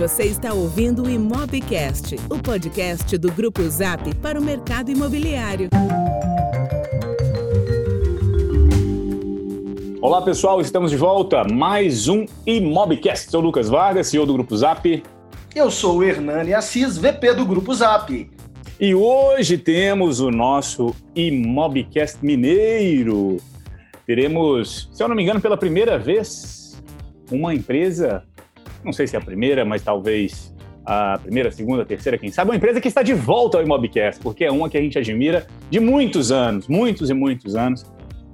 Você está ouvindo o Imobcast, o podcast do Grupo Zap para o mercado imobiliário. Olá pessoal, estamos de volta. Mais um Imobcast. Sou o Lucas Vargas, CEO do Grupo Zap. Eu sou o Hernani Assis, VP do Grupo Zap. E hoje temos o nosso Imobcast Mineiro. Teremos, se eu não me engano, pela primeira vez, uma empresa não sei se é a primeira, mas talvez a primeira, segunda, terceira, quem sabe, uma empresa que está de volta ao Imobcast, porque é uma que a gente admira de muitos anos, muitos e muitos anos.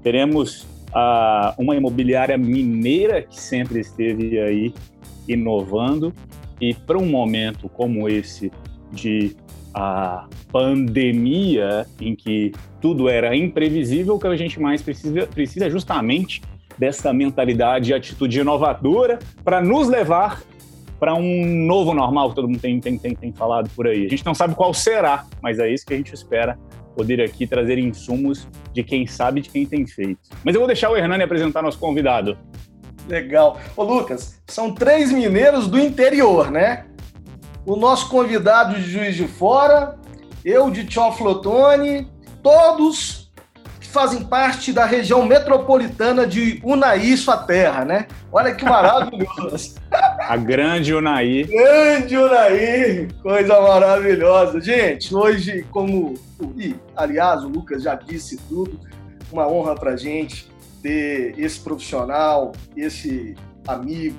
Teremos uh, uma imobiliária mineira que sempre esteve aí inovando e para um momento como esse de a pandemia, em que tudo era imprevisível, o que a gente mais precisa, precisa justamente dessa mentalidade e atitude inovadora para nos levar para um novo normal que todo mundo tem, tem, tem, tem falado por aí. A gente não sabe qual será, mas é isso que a gente espera poder aqui trazer insumos de quem sabe de quem tem feito. Mas eu vou deixar o Hernani apresentar nosso convidado. Legal. Ô Lucas, são três mineiros do interior, né? O nosso convidado de Juiz de Fora, eu de Flotone, todos fazem parte da região metropolitana de Unai, sua terra, né? Olha que maravilhoso. A grande Unai. Grande Unai, coisa maravilhosa. Gente, hoje, como. E, aliás, o Lucas já disse tudo, uma honra para gente ter esse profissional, esse amigo,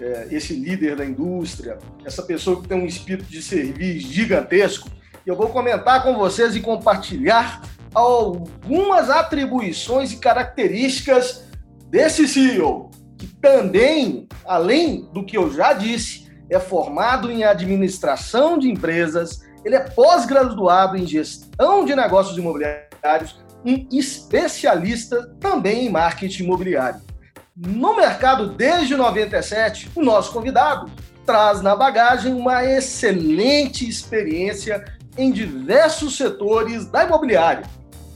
é, esse líder da indústria, essa pessoa que tem um espírito de serviço gigantesco. Eu vou comentar com vocês e compartilhar algumas atribuições e características desse CEO, que também, além do que eu já disse, é formado em administração de empresas, ele é pós-graduado em gestão de negócios imobiliários, um especialista também em marketing imobiliário. No mercado desde 97, o nosso convidado traz na bagagem uma excelente experiência em diversos setores da imobiliária,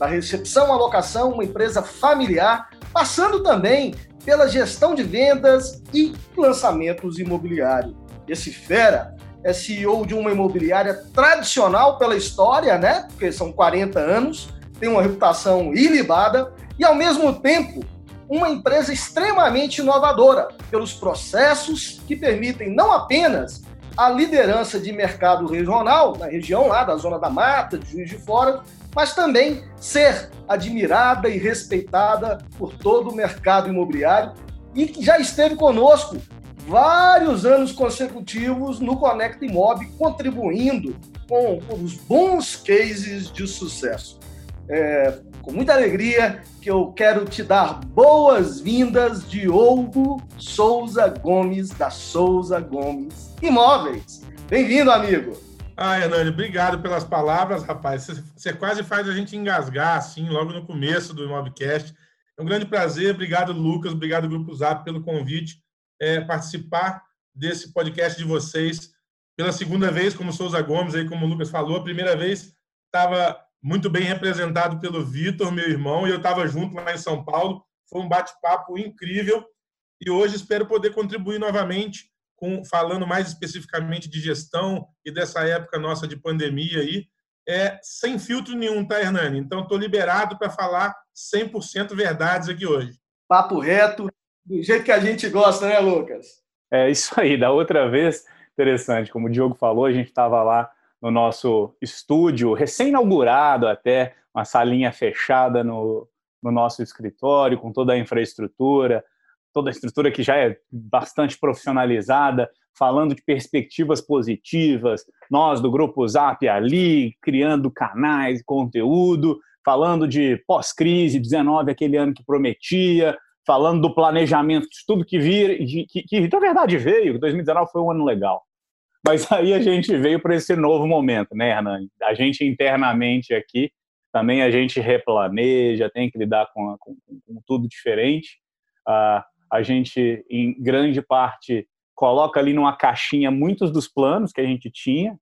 da recepção à locação, uma empresa familiar, passando também pela gestão de vendas e lançamentos imobiliários. Esse fera é CEO de uma imobiliária tradicional pela história, né? Porque são 40 anos, tem uma reputação ilibada e ao mesmo tempo uma empresa extremamente inovadora pelos processos que permitem não apenas a liderança de mercado regional na região lá da zona da Mata, de Juiz de Fora, mas também ser admirada e respeitada por todo o mercado imobiliário e que já esteve conosco vários anos consecutivos no Conecta Imob, contribuindo com, os bons cases de sucesso. É, com muita alegria que eu quero te dar boas-vindas, Diogo Souza Gomes, da Souza Gomes Imóveis. Bem-vindo, amigo! Ah, Hernani, obrigado pelas palavras, rapaz. Você quase faz a gente engasgar, assim, logo no começo do Mobcast. É um grande prazer. Obrigado, Lucas. Obrigado, Grupo Zap, pelo convite. É, participar desse podcast de vocês pela segunda vez, como Souza Gomes, aí, como o Lucas falou. A primeira vez estava muito bem representado pelo Vitor, meu irmão, e eu estava junto lá em São Paulo. Foi um bate-papo incrível. E hoje espero poder contribuir novamente com, falando mais especificamente de gestão e dessa época nossa de pandemia aí, é sem filtro nenhum, tá, Hernani? Então, estou liberado para falar 100% verdades aqui hoje. Papo reto, do jeito que a gente gosta, né, Lucas? É isso aí. Da outra vez, interessante, como o Diogo falou, a gente estava lá no nosso estúdio, recém-inaugurado até, uma salinha fechada no, no nosso escritório, com toda a infraestrutura, toda a estrutura que já é bastante profissionalizada, falando de perspectivas positivas, nós do Grupo Zap ali, criando canais, conteúdo, falando de pós-crise, 19, aquele ano que prometia, falando do planejamento de tudo que vir, que, que na verdade veio, 2019 foi um ano legal. Mas aí a gente veio para esse novo momento, né, Hernani? A gente internamente aqui, também a gente replaneja, tem que lidar com, com, com tudo diferente. Uh, a gente, em grande parte, coloca ali numa caixinha muitos dos planos que a gente tinha,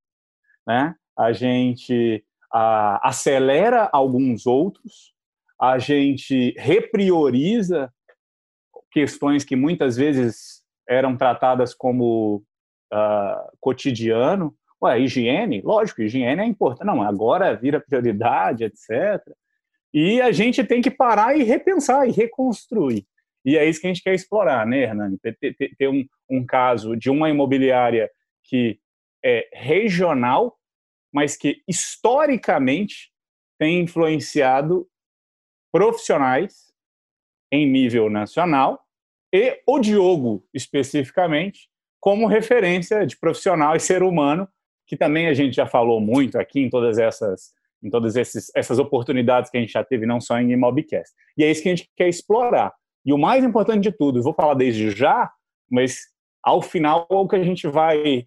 né? A gente a, acelera alguns outros, a gente reprioriza questões que muitas vezes eram tratadas como uh, cotidiano. Ué, higiene, lógico, higiene é importante. Não, agora vira prioridade, etc. E a gente tem que parar e repensar e reconstruir. E é isso que a gente quer explorar, né, Hernani? Ter, ter, ter um, um caso de uma imobiliária que é regional, mas que historicamente tem influenciado profissionais em nível nacional e o Diogo especificamente como referência de profissional e ser humano, que também a gente já falou muito aqui em todas essas em todas esses, essas oportunidades que a gente já teve, não só em Mobcast. E é isso que a gente quer explorar. E o mais importante de tudo, vou falar desde já, mas ao final o que a gente vai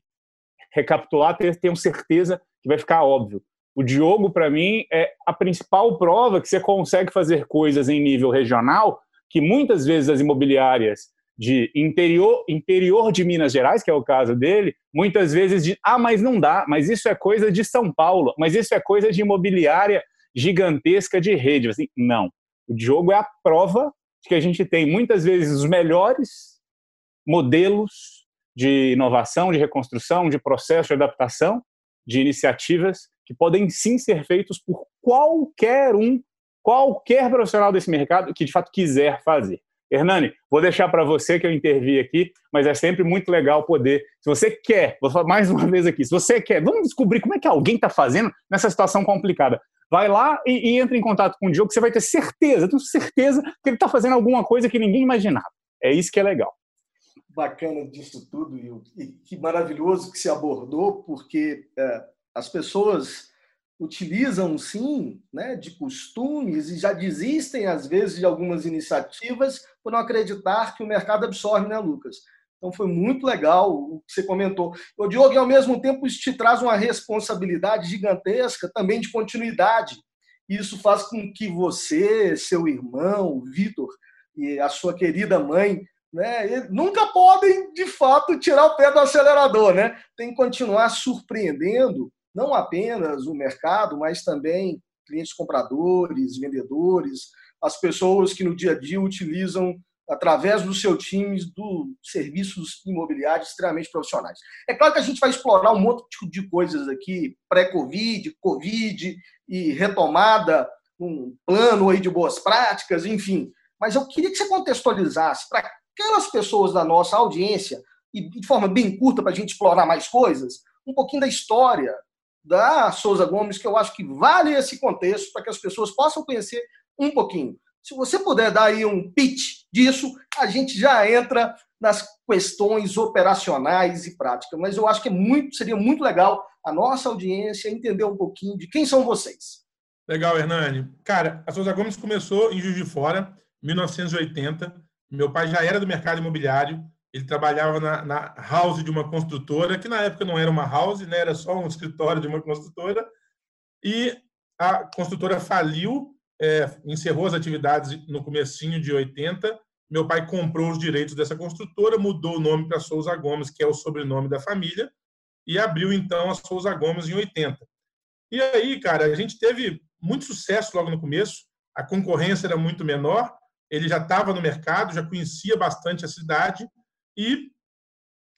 recapitular, tenho certeza que vai ficar óbvio. O Diogo, para mim, é a principal prova que você consegue fazer coisas em nível regional que muitas vezes as imobiliárias de interior, interior de Minas Gerais, que é o caso dele, muitas vezes de ah, mas não dá, mas isso é coisa de São Paulo, mas isso é coisa de imobiliária gigantesca de rede. Assim, não. O Diogo é a prova de que a gente tem muitas vezes os melhores modelos de inovação, de reconstrução, de processo de adaptação, de iniciativas que podem sim ser feitos por qualquer um, qualquer profissional desse mercado que de fato quiser fazer. Hernani, vou deixar para você que eu intervi aqui, mas é sempre muito legal poder. Se você quer, vou falar mais uma vez aqui, se você quer, vamos descobrir como é que alguém está fazendo nessa situação complicada. Vai lá e, e entre em contato com o Diogo, que você vai ter certeza, tenho certeza que ele está fazendo alguma coisa que ninguém imaginava. É isso que é legal bacana disso tudo e, que maravilhoso que se abordou, porque é, as pessoas utilizam sim né, de costumes e já desistem às vezes de algumas iniciativas por não acreditar que o mercado absorve, né, Lucas? Então foi muito legal o que você comentou. O Diogo, e ao mesmo tempo, isso te traz uma responsabilidade gigantesca também de continuidade. Isso faz com que você, seu irmão, Vitor, e a sua querida mãe né? nunca podem, de fato, tirar o pé do acelerador. Né? Tem que continuar surpreendendo não apenas o mercado, mas também clientes compradores, vendedores, as pessoas que no dia a dia utilizam através do seu time do serviços imobiliários extremamente profissionais. É claro que a gente vai explorar um monte de coisas aqui, pré-Covid, Covid e retomada, um plano aí de boas práticas, enfim. Mas eu queria que você contextualizasse para aquelas pessoas da nossa audiência, e de forma bem curta para a gente explorar mais coisas, um pouquinho da história da Souza Gomes, que eu acho que vale esse contexto para que as pessoas possam conhecer um pouquinho. Se você puder dar aí um pitch disso, a gente já entra nas questões operacionais e práticas. Mas eu acho que é muito, seria muito legal a nossa audiência entender um pouquinho de quem são vocês. Legal, Hernani. Cara, a Souza Gomes começou em Juiz de Fora, 1980. Meu pai já era do mercado imobiliário, ele trabalhava na, na, house de uma construtora, que na época não era uma house, né, era só um escritório de uma construtora, e a construtora faliu, é, encerrou as atividades no comecinho de 80, meu pai comprou os direitos dessa construtora, mudou o nome para Souza Gomes, que é o sobrenome da família, e abriu então a Souza Gomes em 80. E aí, cara, a gente teve muito sucesso logo no começo, a concorrência era muito menor, ele já estava no mercado, já conhecia bastante a cidade e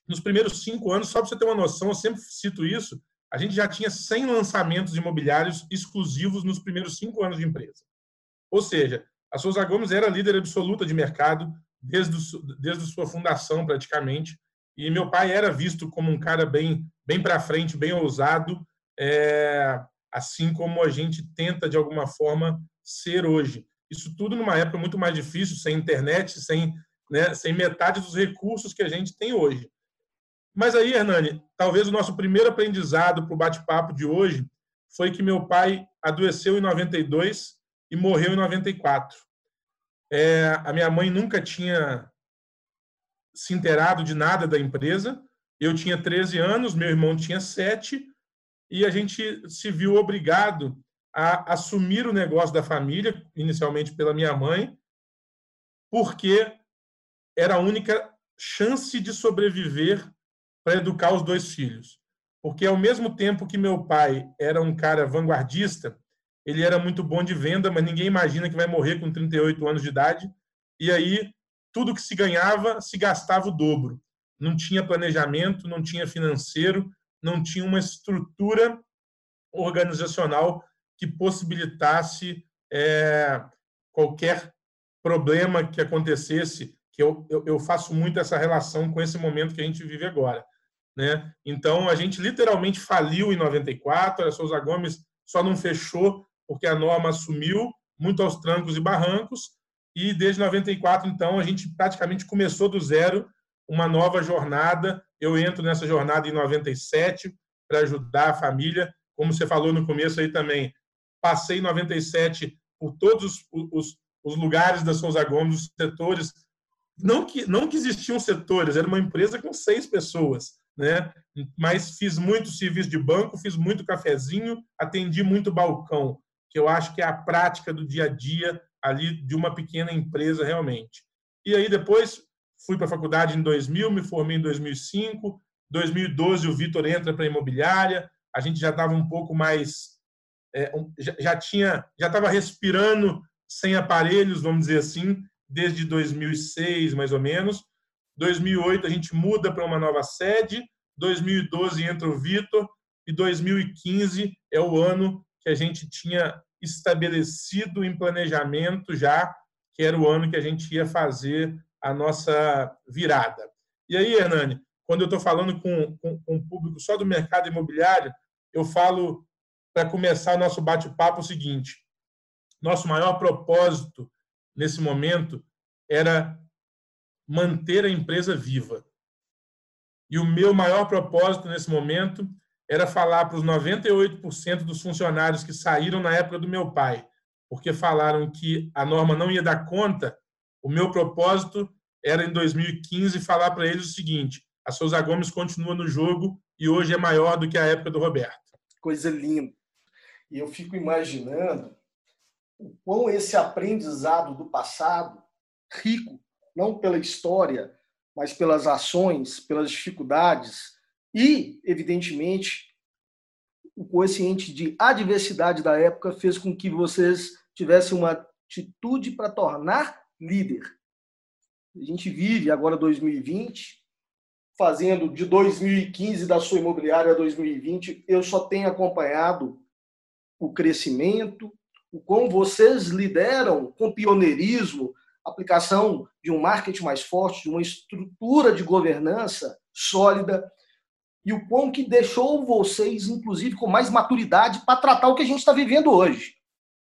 nos primeiros cinco anos, só para você ter uma noção, eu sempre cito isso, a gente já tinha 100 lançamentos imobiliários exclusivos nos primeiros cinco anos de empresa. Ou seja, a Souza Gomes era líder absoluta de mercado desde, desde sua fundação, praticamente, e meu pai era visto como um cara bem, bem para frente, bem ousado, é, assim como a gente tenta, de alguma forma, ser hoje. Isso tudo numa época muito mais difícil, sem internet, sem, né, sem metade dos recursos que a gente tem hoje. Mas aí, Hernani, talvez o nosso primeiro aprendizado para o bate-papo de hoje foi que meu pai adoeceu em 92 e morreu em 94. É, a minha mãe nunca tinha se inteirado de nada da empresa. Eu tinha 13 anos, meu irmão tinha 7, e a gente se viu obrigado a assumir o negócio da família, inicialmente pela minha mãe, porque era a única chance de sobreviver para educar os dois filhos. Porque ao mesmo tempo que meu pai era um cara vanguardista, ele era muito bom de venda, mas ninguém imagina que vai morrer com 38 anos de idade. E aí tudo que se ganhava se gastava o dobro. não tinha planejamento, não tinha financeiro, não tinha uma estrutura organizacional que possibilitasse é, qualquer problema que acontecesse, que eu, eu, eu, faço muito essa relação com esse momento que a gente vive agora. Né? Então, a gente literalmente faliu em 94, a Souza Gomes só não fechou porque a norma assumiu, muito aos trancos e barrancos, e desde 94, então, a gente praticamente começou do zero uma nova jornada. Eu entro nessa jornada em 97 para ajudar a família. Como você falou no começo aí também, passei em 97 por todos os, os, os lugares da Souza Gomes, os setores. Não que, não que existiam setores, era uma empresa com seis pessoas, né? mas fiz muito serviço de banco, fiz muito cafezinho, atendi muito balcão, que eu acho que é a prática do dia a dia ali de uma pequena empresa realmente. E aí depois fui para a faculdade em 2000, me formei em 2005, 2012 o Vitor entra para a imobiliária, a gente já estava um pouco mais é, já, já tinha já estava respirando sem aparelhos, vamos dizer assim, desde 2006 mais ou menos. 2008 a gente muda para uma nova sede, 2012 entra o Vitor e 2015 é o ano que a gente tinha estabelecido em planejamento já, que era o ano que a gente ia fazer a nossa virada. E aí, Hernani, quando eu estou falando com, com, com o público só do mercado imobiliário, eu falo, para começar o nosso bate-papo, o seguinte: nosso maior propósito nesse momento era manter a empresa viva. E o meu maior propósito nesse momento era falar para os 98% dos funcionários que saíram na época do meu pai, porque falaram que a norma não ia dar conta. O meu propósito era, em 2015, falar para eles o seguinte: a Souza Gomes continua no jogo e hoje é maior do que a época do Roberto. Coisa linda. E eu fico imaginando o quão esse aprendizado do passado, rico, não pela história, mas pelas ações, pelas dificuldades, e, evidentemente, o coeficiente de adversidade da época fez com que vocês tivessem uma atitude para tornar líder. A gente vive agora 2020, fazendo de 2015 da sua imobiliária a 2020, eu só tenho acompanhado o crescimento, o como vocês lideram com pioneirismo, aplicação de um marketing mais forte, de uma estrutura de governança sólida e o quão que deixou vocês, inclusive, com mais maturidade para tratar o que a gente está vivendo hoje.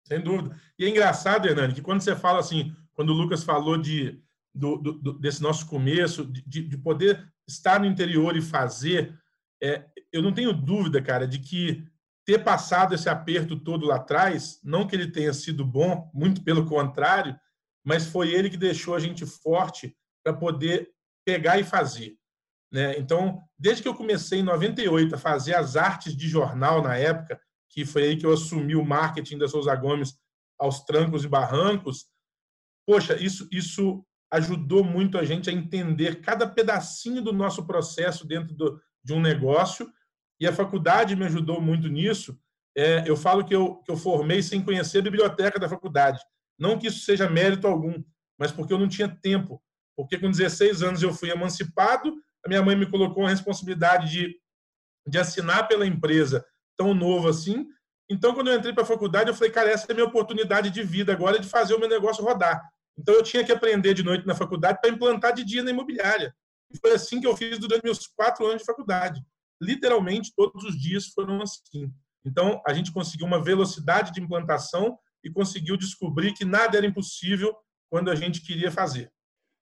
Sem dúvida. E é engraçado, Hernani, que quando você fala assim, quando o Lucas falou de, do, do, desse nosso começo, de, de, poder estar no interior e fazer, é, eu não tenho dúvida, cara, de que ter passado esse aperto todo lá atrás, não que ele tenha sido bom, muito pelo contrário, mas foi ele que deixou a gente forte para poder pegar e fazer. Né? Então, desde que eu comecei em 98 a fazer as artes de jornal na época, que foi aí que eu assumi o marketing da Souza Gomes aos trancos e barrancos, poxa, isso, isso ajudou muito a gente a entender cada pedacinho do nosso processo dentro do, de um negócio, e a faculdade me ajudou muito nisso. É, eu falo que eu, que eu formei sem conhecer a biblioteca da faculdade. Não que isso seja mérito algum, mas porque eu não tinha tempo. Porque com 16 anos eu fui emancipado a minha mãe me colocou a responsabilidade de, de assinar pela empresa tão novo assim. Então, quando eu entrei para a faculdade, eu falei, cara, essa é a minha oportunidade de vida agora de fazer o meu negócio rodar. Então, eu tinha que aprender de noite na faculdade para implantar de dia na imobiliária. E foi assim que eu fiz durante meus quatro anos de faculdade. Literalmente, todos os dias foram assim. Então, a gente conseguiu uma velocidade de implantação e conseguiu descobrir que nada era impossível quando a gente queria fazer.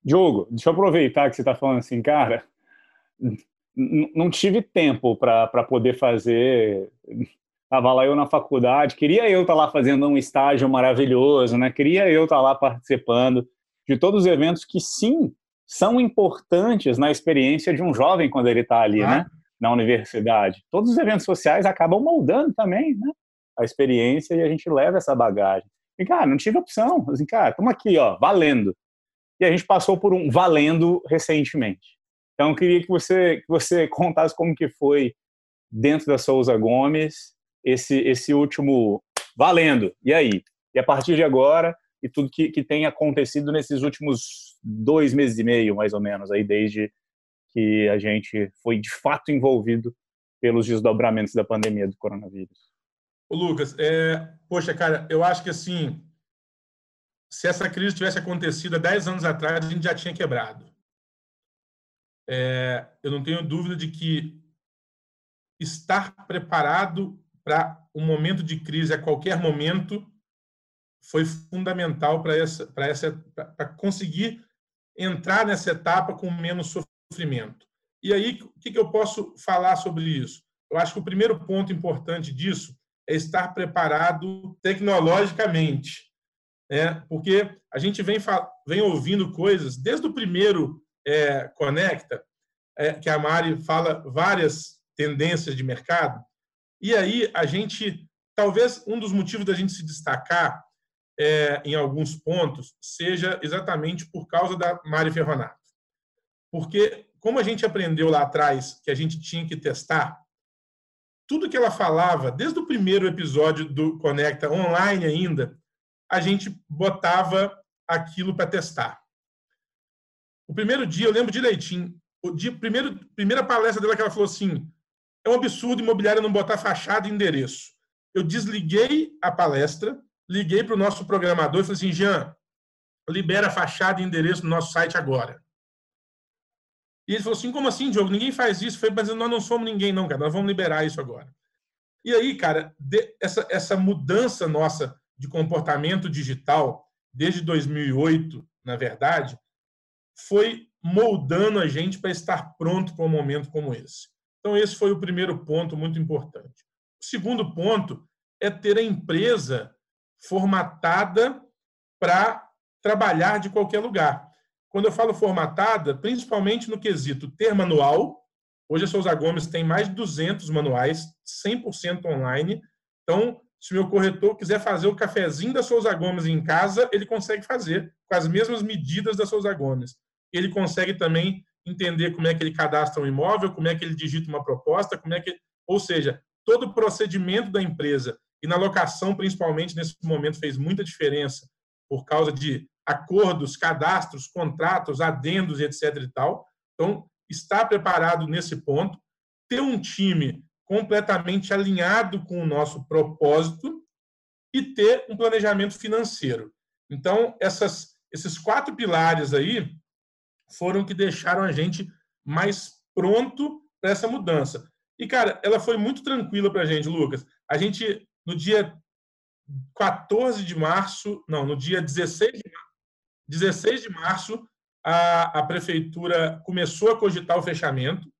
Diogo, deixa eu aproveitar que você está falando assim, cara, não tive tempo para poder fazer. Estava lá eu na faculdade, queria eu estar tá lá fazendo um estágio maravilhoso, né? Queria eu estar tá lá participando de todos os eventos que sim são importantes na experiência de um jovem quando ele está ali, ah. né? Na universidade. Todos os eventos sociais acabam moldando também, né? A experiência e a gente leva essa bagagem. E, cara, não tive opção. Assim, cara, estamos aqui, ó, valendo. E a gente passou por um valendo recentemente. Então, eu queria que você, que você contasse como que foi dentro da Souza Gomes esse, esse último valendo. E aí? E a partir de agora, e tudo que, que tem acontecido nesses últimos dois meses e meio, mais ou menos, aí desde que a gente foi de fato envolvido pelos desdobramentos da pandemia do coronavírus. Ô Lucas, é, poxa, cara, eu acho que assim, se essa crise tivesse acontecido há 10 anos atrás, a gente já tinha quebrado. É, eu não tenho dúvida de que estar preparado para um momento de crise a qualquer momento foi fundamental para essa para essa para conseguir entrar nessa etapa com menos sofrimento. E aí o que, eu posso falar sobre isso? Eu acho que o primeiro ponto importante disso é estar preparado tecnologicamente, né? Porque a gente vem vem ouvindo coisas desde o primeiro é, Conecta, é, que a Mari fala várias tendências de mercado. E aí a gente, talvez um dos motivos da gente se destacar é, em alguns pontos seja exatamente por causa da Mari Ferronato. Porque, como a gente aprendeu lá atrás que a gente tinha que testar, tudo que ela falava, desde o primeiro episódio do Conecta, online ainda, a gente botava aquilo para testar. O primeiro dia, eu lembro direitinho, o dia, primeiro, primeira palestra dela que ela falou assim: é um absurdo imobiliário não botar fachada e endereço. Eu desliguei a palestra, liguei para o nosso programador e falei assim: Jean, libera fachada e endereço no nosso site agora. E ele falou assim: como assim, Diogo? Ninguém faz isso. Falei, mas nós não somos ninguém, não, cara. Nós vamos liberar isso agora. E aí, cara, essa, essa mudança nossa de comportamento digital, desde 2008, na verdade, foi moldando a gente para estar pronto para um momento como esse. Então, esse foi o primeiro ponto muito importante. O segundo ponto é ter a empresa formatada para trabalhar de qualquer lugar. Quando eu falo formatada, principalmente no quesito ter manual, hoje a Souza Gomes tem mais de 200 manuais, 100% online. Então, se o meu corretor quiser fazer o cafezinho da Souza Gomes em casa, ele consegue fazer com as mesmas medidas da Souza Gomes ele consegue também entender como é que ele cadastra um imóvel, como é que ele digita uma proposta, como é que, ou seja, todo o procedimento da empresa e na locação principalmente nesse momento fez muita diferença por causa de acordos, cadastros, contratos, adendos etc e tal. Então, estar preparado nesse ponto, ter um time completamente alinhado com o nosso propósito e ter um planejamento financeiro. Então, essas, esses quatro pilares aí foram que deixaram a gente mais pronto para essa mudança. E, cara, ela foi muito tranquila para a gente, Lucas. A gente, no dia 14 de março, não, no dia 16 de, 16 de março, a, a prefeitura começou a cogitar o fechamento.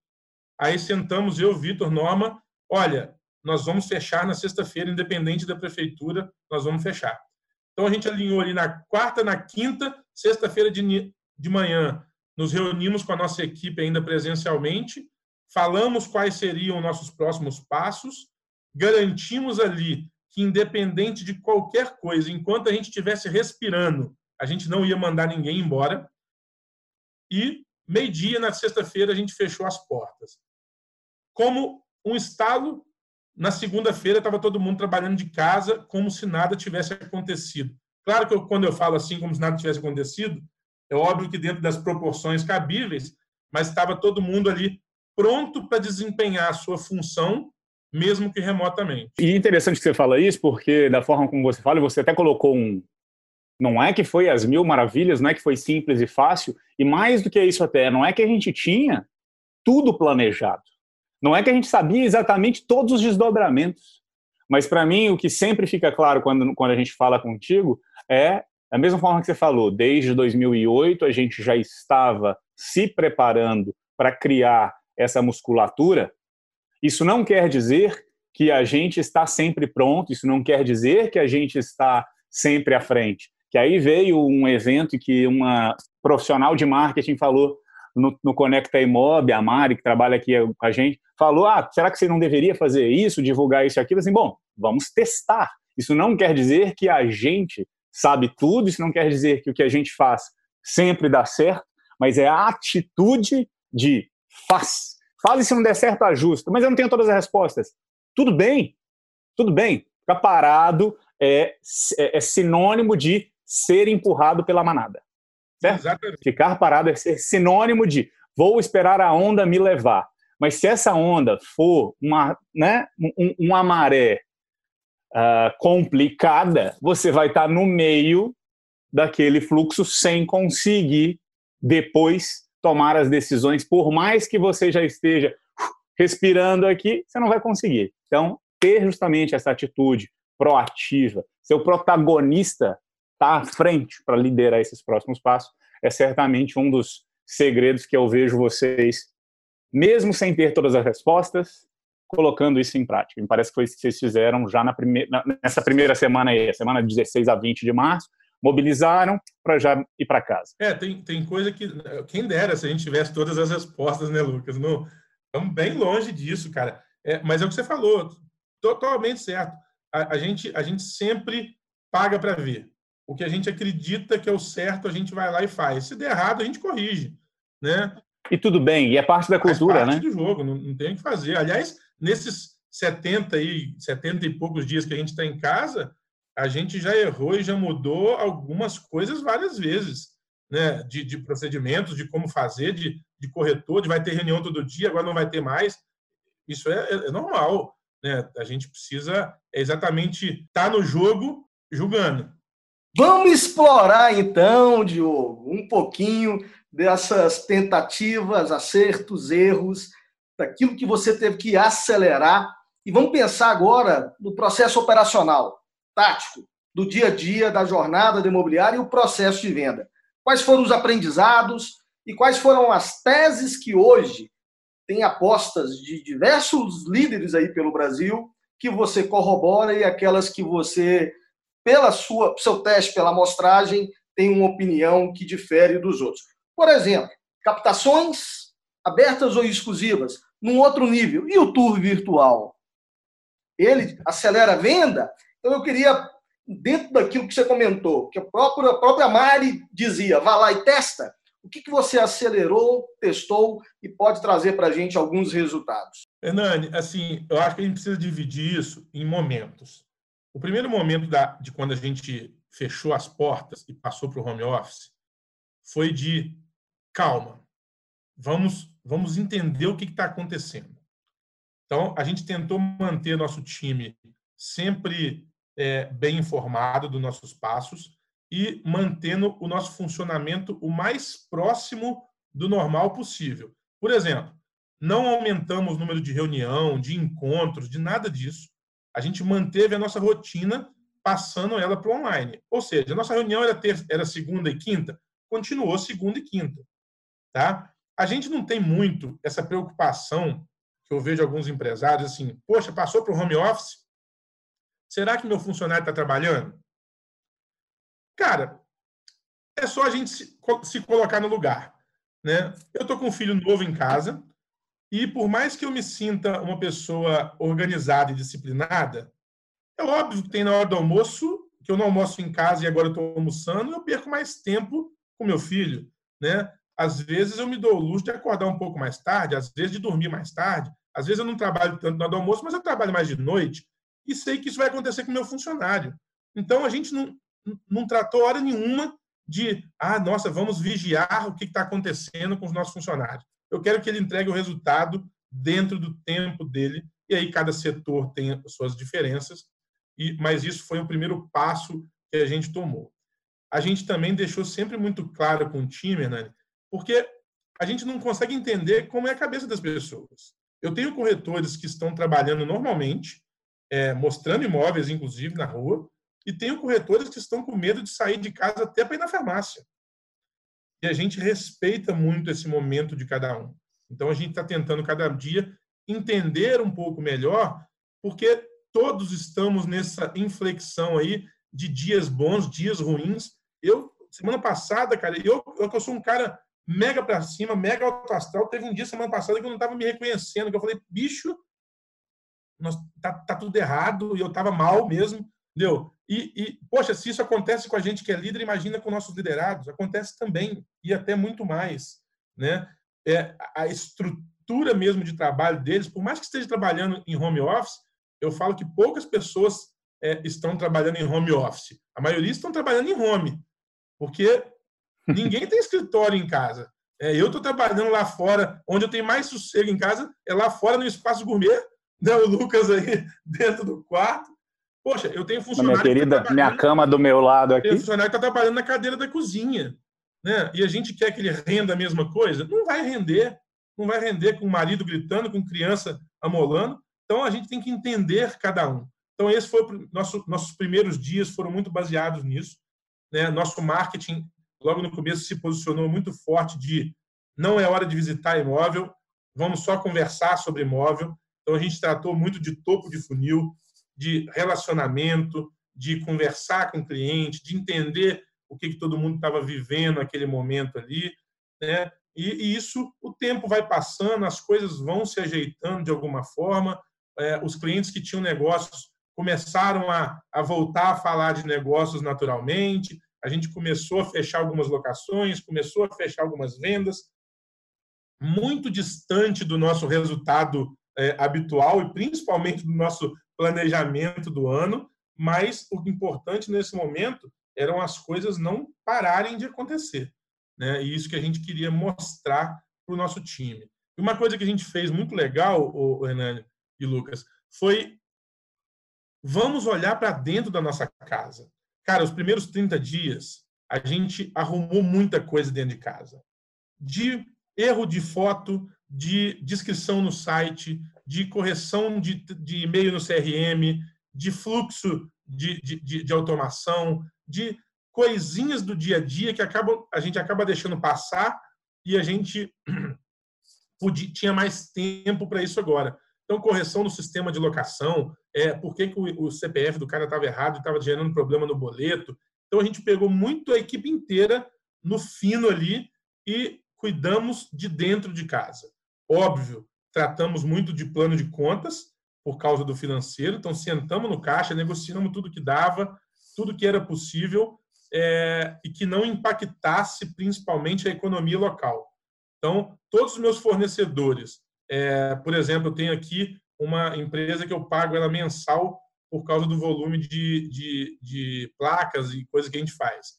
Aí sentamos eu, Vitor, Norma, olha, nós vamos fechar na sexta-feira, independente da prefeitura, nós vamos fechar. Então a gente alinhou ali na quarta, na quinta, sexta-feira de, de manhã, nos reunimos com a nossa equipe ainda presencialmente, falamos quais seriam nossos próximos passos, garantimos ali que, independente de qualquer coisa, enquanto a gente estivesse respirando, a gente não ia mandar ninguém embora. E, meio-dia, na sexta-feira, a gente fechou as portas. Como um estalo, na segunda-feira estava todo mundo trabalhando de casa, como se nada tivesse acontecido. Claro que eu, quando eu falo assim, como se nada tivesse acontecido, é óbvio que dentro das proporções cabíveis, mas estava todo mundo ali pronto para desempenhar a sua função, mesmo que remotamente. E é interessante que você fala isso, porque da forma como você fala, você até colocou um. Não é que foi as mil maravilhas, não é que foi simples e fácil, e mais do que isso até, não é que a gente tinha tudo planejado. Não é que a gente sabia exatamente todos os desdobramentos. Mas para mim, o que sempre fica claro quando, quando a gente fala contigo é da mesma forma que você falou, desde 2008 a gente já estava se preparando para criar essa musculatura. Isso não quer dizer que a gente está sempre pronto, isso não quer dizer que a gente está sempre à frente. Que aí veio um evento que uma profissional de marketing falou no, no Conecta Imob, a Mari, que trabalha aqui com a gente, falou: ah, será que você não deveria fazer isso, divulgar isso e aquilo? Assim, bom, vamos testar. Isso não quer dizer que a gente sabe tudo, isso não quer dizer que o que a gente faz sempre dá certo, mas é a atitude de faz. Faz e se não der certo, ajusta. Mas eu não tenho todas as respostas. Tudo bem, tudo bem. Ficar parado é, é, é sinônimo de ser empurrado pela manada. Certo? Exatamente. Ficar parado é ser sinônimo de vou esperar a onda me levar. Mas se essa onda for uma, né, um, uma maré uh, complicada, você vai estar no meio daquele fluxo sem conseguir depois tomar as decisões, por mais que você já esteja respirando aqui, você não vai conseguir. Então, ter justamente essa atitude proativa, ser o protagonista, estar tá à frente para liderar esses próximos passos, é certamente um dos segredos que eu vejo vocês, mesmo sem ter todas as respostas, colocando isso em prática. Me parece que foi isso que vocês fizeram já na primeira, nessa primeira semana aí, semana 16 a 20 de março, mobilizaram para já ir para casa. É, tem, tem coisa que. Quem dera se a gente tivesse todas as respostas, né, Lucas? Não, estamos bem longe disso, cara. É, mas é o que você falou, totalmente certo. A, a gente, a gente sempre paga para ver. O que a gente acredita que é o certo, a gente vai lá e faz. Se der errado, a gente corrige. Né? E tudo bem, e é parte da cultura, Faz parte né? do jogo, não, não tem o que fazer. Aliás, nesses 70 e 70 e poucos dias que a gente está em casa, a gente já errou e já mudou algumas coisas várias vezes, né? De, de procedimentos, de como fazer, de, de corretor, de vai ter reunião todo dia, agora não vai ter mais. Isso é, é, é normal, né? A gente precisa exatamente estar tá no jogo julgando. Vamos explorar então, Diogo, um pouquinho dessas tentativas, acertos, erros, daquilo que você teve que acelerar. E vamos pensar agora no processo operacional tático do dia a dia da jornada do imobiliário e o processo de venda. Quais foram os aprendizados e quais foram as teses que hoje tem apostas de diversos líderes aí pelo Brasil que você corrobora e aquelas que você, pela sua seu teste, pela amostragem, tem uma opinião que difere dos outros. Por exemplo, captações abertas ou exclusivas, num outro nível. E o tour virtual? Ele acelera a venda então, eu queria, dentro daquilo que você comentou, que a própria, a própria Mari dizia, vá lá e testa, o que, que você acelerou, testou e pode trazer para a gente alguns resultados? Hernani, assim, eu acho que a gente precisa dividir isso em momentos. O primeiro momento da, de quando a gente fechou as portas e passou para o home office foi de calma, vamos, vamos entender o que está acontecendo. Então, a gente tentou manter nosso time sempre é, bem informado dos nossos passos e mantendo o nosso funcionamento o mais próximo do normal possível. Por exemplo, não aumentamos o número de reunião, de encontros, de nada disso. A gente manteve a nossa rotina passando ela para o online. Ou seja, a nossa reunião era, ter, era segunda e quinta, continuou segunda e quinta. Tá? A gente não tem muito essa preocupação que eu vejo alguns empresários assim, poxa, passou para o home office, Será que meu funcionário está trabalhando? Cara, é só a gente se, se colocar no lugar. Né? Eu estou com um filho novo em casa e, por mais que eu me sinta uma pessoa organizada e disciplinada, é óbvio que tem na hora do almoço, que eu não almoço em casa e agora estou almoçando, eu perco mais tempo com meu filho. Né? Às vezes eu me dou o luxo de acordar um pouco mais tarde, às vezes de dormir mais tarde, às vezes eu não trabalho tanto na hora do almoço, mas eu trabalho mais de noite e sei que isso vai acontecer com o meu funcionário. Então, a gente não, não tratou hora nenhuma de, ah, nossa, vamos vigiar o que está acontecendo com os nossos funcionários. Eu quero que ele entregue o resultado dentro do tempo dele, e aí cada setor tem suas diferenças, e, mas isso foi o primeiro passo que a gente tomou. A gente também deixou sempre muito claro com o time, né, porque a gente não consegue entender como é a cabeça das pessoas. Eu tenho corretores que estão trabalhando normalmente, é, mostrando imóveis, inclusive, na rua, e tenho corretores que estão com medo de sair de casa até para ir na farmácia. E a gente respeita muito esse momento de cada um. Então, a gente está tentando, cada dia, entender um pouco melhor, porque todos estamos nessa inflexão aí de dias bons, dias ruins. Eu, semana passada, cara, eu, eu sou um cara mega para cima, mega alto astral. Teve um dia semana passada que eu não estava me reconhecendo, que eu falei, bicho, nós, tá, tá tudo errado e eu estava mal mesmo, entendeu? E, e, poxa, se isso acontece com a gente que é líder, imagina com nossos liderados. Acontece também, e até muito mais. Né? É, a estrutura mesmo de trabalho deles, por mais que esteja trabalhando em home office, eu falo que poucas pessoas é, estão trabalhando em home office. A maioria estão trabalhando em home, porque ninguém tem escritório em casa. É, eu estou trabalhando lá fora, onde eu tenho mais sossego em casa, é lá fora no espaço gourmet, né? o Lucas aí dentro do quarto. Poxa, eu tenho funcionário. Minha querida, tá minha cama do meu lado aqui. Tem funcionário que está trabalhando na cadeira da cozinha. Né? E a gente quer que ele renda a mesma coisa? Não vai render. Não vai render com o marido gritando, com criança amolando. Então a gente tem que entender cada um. Então esse foi nosso, nossos primeiros dias foram muito baseados nisso. Né? Nosso marketing logo no começo se posicionou muito forte de não é hora de visitar imóvel, vamos só conversar sobre imóvel. Então a gente tratou muito de topo de funil, de relacionamento, de conversar com o cliente, de entender o que, que todo mundo estava vivendo naquele momento ali, né? E, e, isso, o tempo vai passando, as coisas vão se ajeitando de alguma forma. É, os clientes que tinham negócios começaram a, a voltar a falar de negócios naturalmente. A gente começou a fechar algumas locações, começou a fechar algumas vendas, muito distante do nosso resultado é, habitual e principalmente do nosso planejamento do ano, mas o importante nesse momento eram as coisas não pararem de acontecer. Né? E isso que a gente queria mostrar para o nosso time. E uma coisa que a gente fez muito legal, o Hernani e Lucas, foi vamos olhar para dentro da nossa casa. Cara, os primeiros 30 dias, a gente arrumou muita coisa dentro de casa. De erro de foto, de descrição no site, de correção de, de e-mail no CRM, de fluxo de, de, de, automação, de coisinhas do dia a dia que acabam, a gente acaba deixando passar e a gente podia, tinha mais tempo para isso agora. Então, correção no sistema de locação, é, por que, que o, o CPF do cara estava errado e estava gerando problema no boleto. Então, a gente pegou muito a equipe inteira no fino ali e cuidamos de dentro de casa. Óbvio, tratamos muito de plano de contas por causa do financeiro, então sentamos no caixa, negociamos tudo que dava, tudo que era possível é, e que não impactasse principalmente a economia local. Então, todos os meus fornecedores, é, por exemplo, eu tenho aqui uma empresa que eu pago ela mensal por causa do volume de, de, de placas e coisas que a gente faz.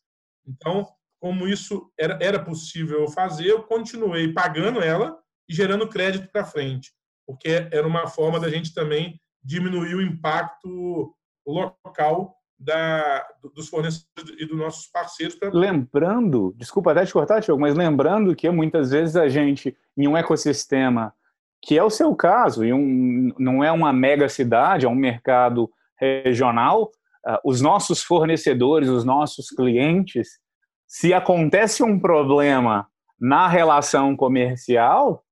Então, como isso era, era possível fazer, eu continuei pagando ela e gerando crédito para frente, porque era uma forma da gente também diminuir o impacto local da, dos fornecedores e dos nossos parceiros. Pra... Lembrando, desculpa até te cortar, Tiago, mas lembrando que muitas vezes a gente, em um ecossistema, que é o seu caso, e um, não é uma mega cidade, é um mercado regional, uh, os nossos fornecedores, os nossos clientes, se acontece um problema na relação comercial,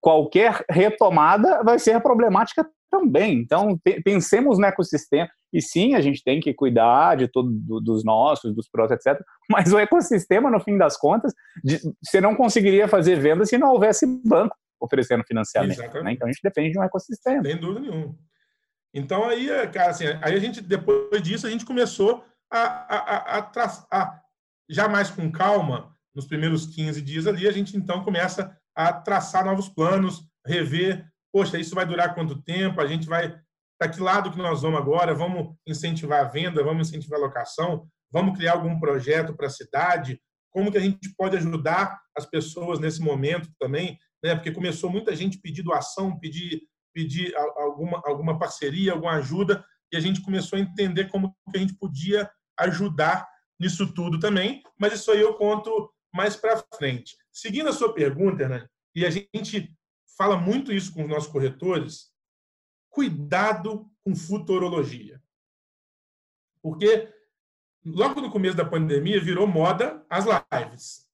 qualquer retomada vai ser problemática também. Então, pensemos no ecossistema. E sim, a gente tem que cuidar de todos dos nossos, dos prós, etc. Mas o ecossistema, no fim das contas, de, você não conseguiria fazer venda se não houvesse banco oferecendo financiamento. Né? Então, a gente depende de um ecossistema. Sem dúvida nenhuma. Então, aí, cara, assim, aí a gente, depois disso, a gente começou a, a, a, a já mais com calma, nos primeiros 15 dias ali, a gente então começa a traçar novos planos, rever, poxa, isso vai durar quanto tempo? A gente vai para que lado que nós vamos agora? Vamos incentivar a venda, vamos incentivar a locação, vamos criar algum projeto para a cidade? Como que a gente pode ajudar as pessoas nesse momento também? Né? Porque começou muita gente pedir doação, pedir, pedir alguma, alguma parceria, alguma ajuda, e a gente começou a entender como que a gente podia ajudar nisso tudo também, mas isso aí eu conto mais para frente. Seguindo a sua pergunta, né, e a gente fala muito isso com os nossos corretores, cuidado com futurologia. Porque logo no começo da pandemia virou moda as lives.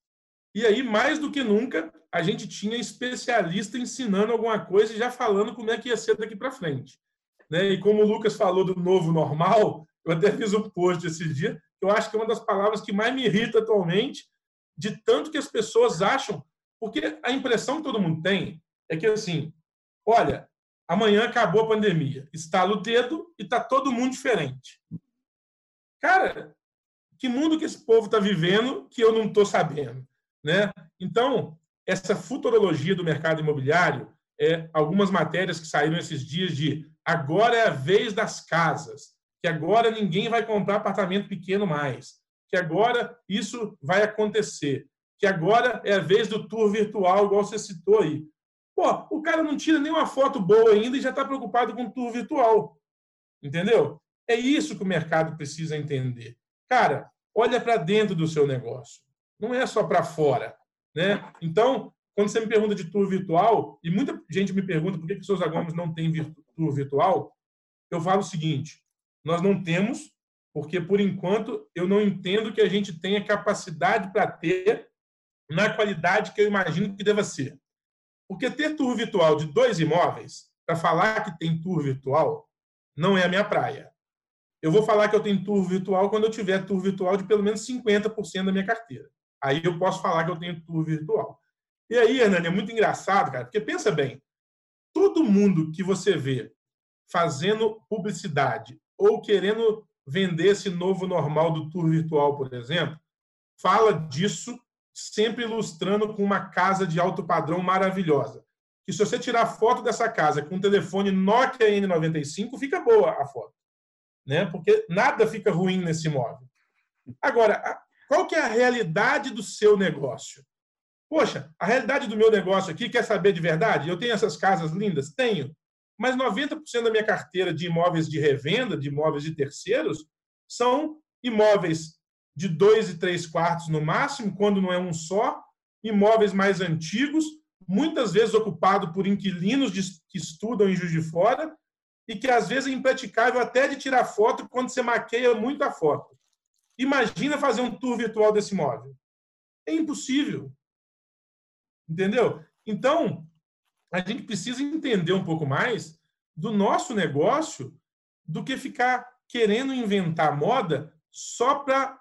E aí, mais do que nunca, a gente tinha especialista ensinando alguma coisa e já falando como é que ia ser daqui para frente. Né? E como o Lucas falou do novo normal, eu até fiz um post esse dia, eu acho que é uma das palavras que mais me irrita atualmente, de tanto que as pessoas acham, porque a impressão que todo mundo tem é que assim, olha, amanhã acabou a pandemia, estala o dedo e está todo mundo diferente. Cara, que mundo que esse povo está vivendo que eu não estou sabendo, né? Então, essa futurologia do mercado imobiliário, é algumas matérias que saíram esses dias de agora é a vez das casas, que agora ninguém vai comprar apartamento pequeno mais, que agora isso vai acontecer, que agora é a vez do tour virtual, igual você citou aí. Pô, o cara não tira nenhuma foto boa ainda e já está preocupado com o tour virtual. Entendeu? É isso que o mercado precisa entender. Cara, olha para dentro do seu negócio. Não é só para fora. Né? Então, quando você me pergunta de tour virtual, e muita gente me pergunta por que, que o Souza Gomes não tem tour virtual, eu falo o seguinte: nós não temos, porque por enquanto eu não entendo que a gente tenha capacidade para ter na qualidade que eu imagino que deva ser. Porque ter tour virtual de dois imóveis, para falar que tem tour virtual, não é a minha praia. Eu vou falar que eu tenho tour virtual quando eu tiver tour virtual de pelo menos 50% da minha carteira. Aí eu posso falar que eu tenho tour virtual. E aí, Hernani, é muito engraçado, cara, porque pensa bem, todo mundo que você vê fazendo publicidade ou querendo vender esse novo normal do tour virtual, por exemplo, fala disso sempre ilustrando com uma casa de alto padrão maravilhosa. Que se você tirar foto dessa casa com um telefone Nokia N95, fica boa a foto. Né? Porque nada fica ruim nesse imóvel. Agora, qual que é a realidade do seu negócio? Poxa, a realidade do meu negócio aqui, quer saber de verdade? Eu tenho essas casas lindas? Tenho. Mas 90% da minha carteira de imóveis de revenda, de imóveis de terceiros, são imóveis de dois e três quartos no máximo, quando não é um só, imóveis mais antigos, muitas vezes ocupado por inquilinos que estudam em Juiz de Fora e que às vezes é impraticável até de tirar foto quando você maqueia muito a foto. Imagina fazer um tour virtual desse imóvel. É impossível. Entendeu? Então, a gente precisa entender um pouco mais do nosso negócio do que ficar querendo inventar moda só para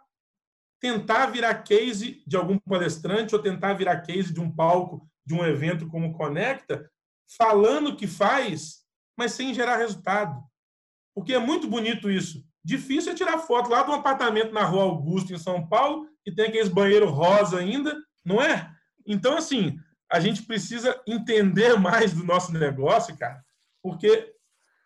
tentar virar case de algum palestrante ou tentar virar case de um palco de um evento como Conecta, falando que faz, mas sem gerar resultado. Porque é muito bonito isso. Difícil é tirar foto lá de um apartamento na Rua Augusto, em São Paulo, que tem aqueles banheiros rosa ainda, não é? Então, assim, a gente precisa entender mais do nosso negócio, cara, porque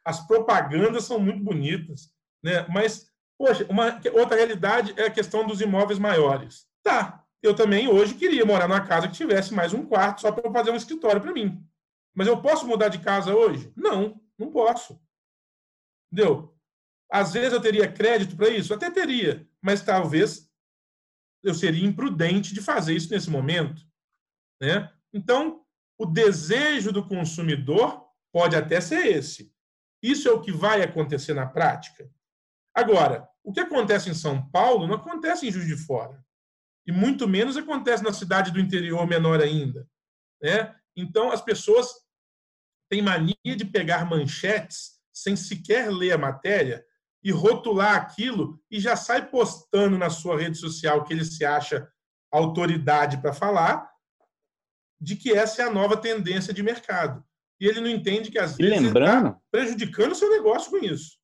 as propagandas são muito bonitas, né? Mas Poxa, uma outra realidade é a questão dos imóveis maiores. Tá, eu também hoje queria morar numa casa que tivesse mais um quarto só para fazer um escritório para mim. Mas eu posso mudar de casa hoje? Não, não posso. Entendeu? Às vezes eu teria crédito para isso? Até teria, mas talvez eu seria imprudente de fazer isso nesse momento. Né? Então, o desejo do consumidor pode até ser esse. Isso é o que vai acontecer na prática? Agora, o que acontece em São Paulo não acontece em Juiz de Fora. E muito menos acontece na cidade do interior menor ainda. Né? Então, as pessoas têm mania de pegar manchetes sem sequer ler a matéria e rotular aquilo e já sai postando na sua rede social que ele se acha autoridade para falar de que essa é a nova tendência de mercado. E ele não entende que às vezes lembrando... está prejudicando o seu negócio com isso.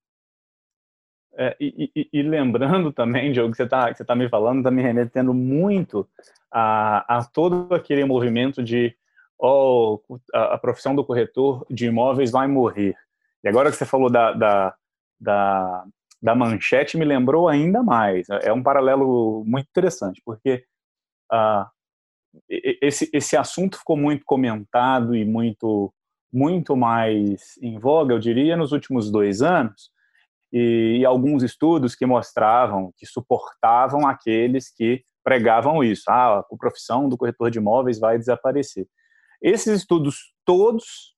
É, e, e, e, lembrando também, Diogo, que você está você tá me falando, está me remetendo muito a, a todo aquele movimento de oh, a, a, profissão do corretor de imóveis vai morrer. E agora que você falou da, da, da, da manchete, me lembrou ainda mais. É um paralelo muito interessante, porque uh, esse, esse assunto ficou muito comentado e muito, muito mais em voga, eu diria, nos últimos dois anos, e, e, alguns estudos que mostravam, que suportavam aqueles que pregavam isso. Ah, a profissão do corretor de imóveis vai desaparecer. Esses estudos todos,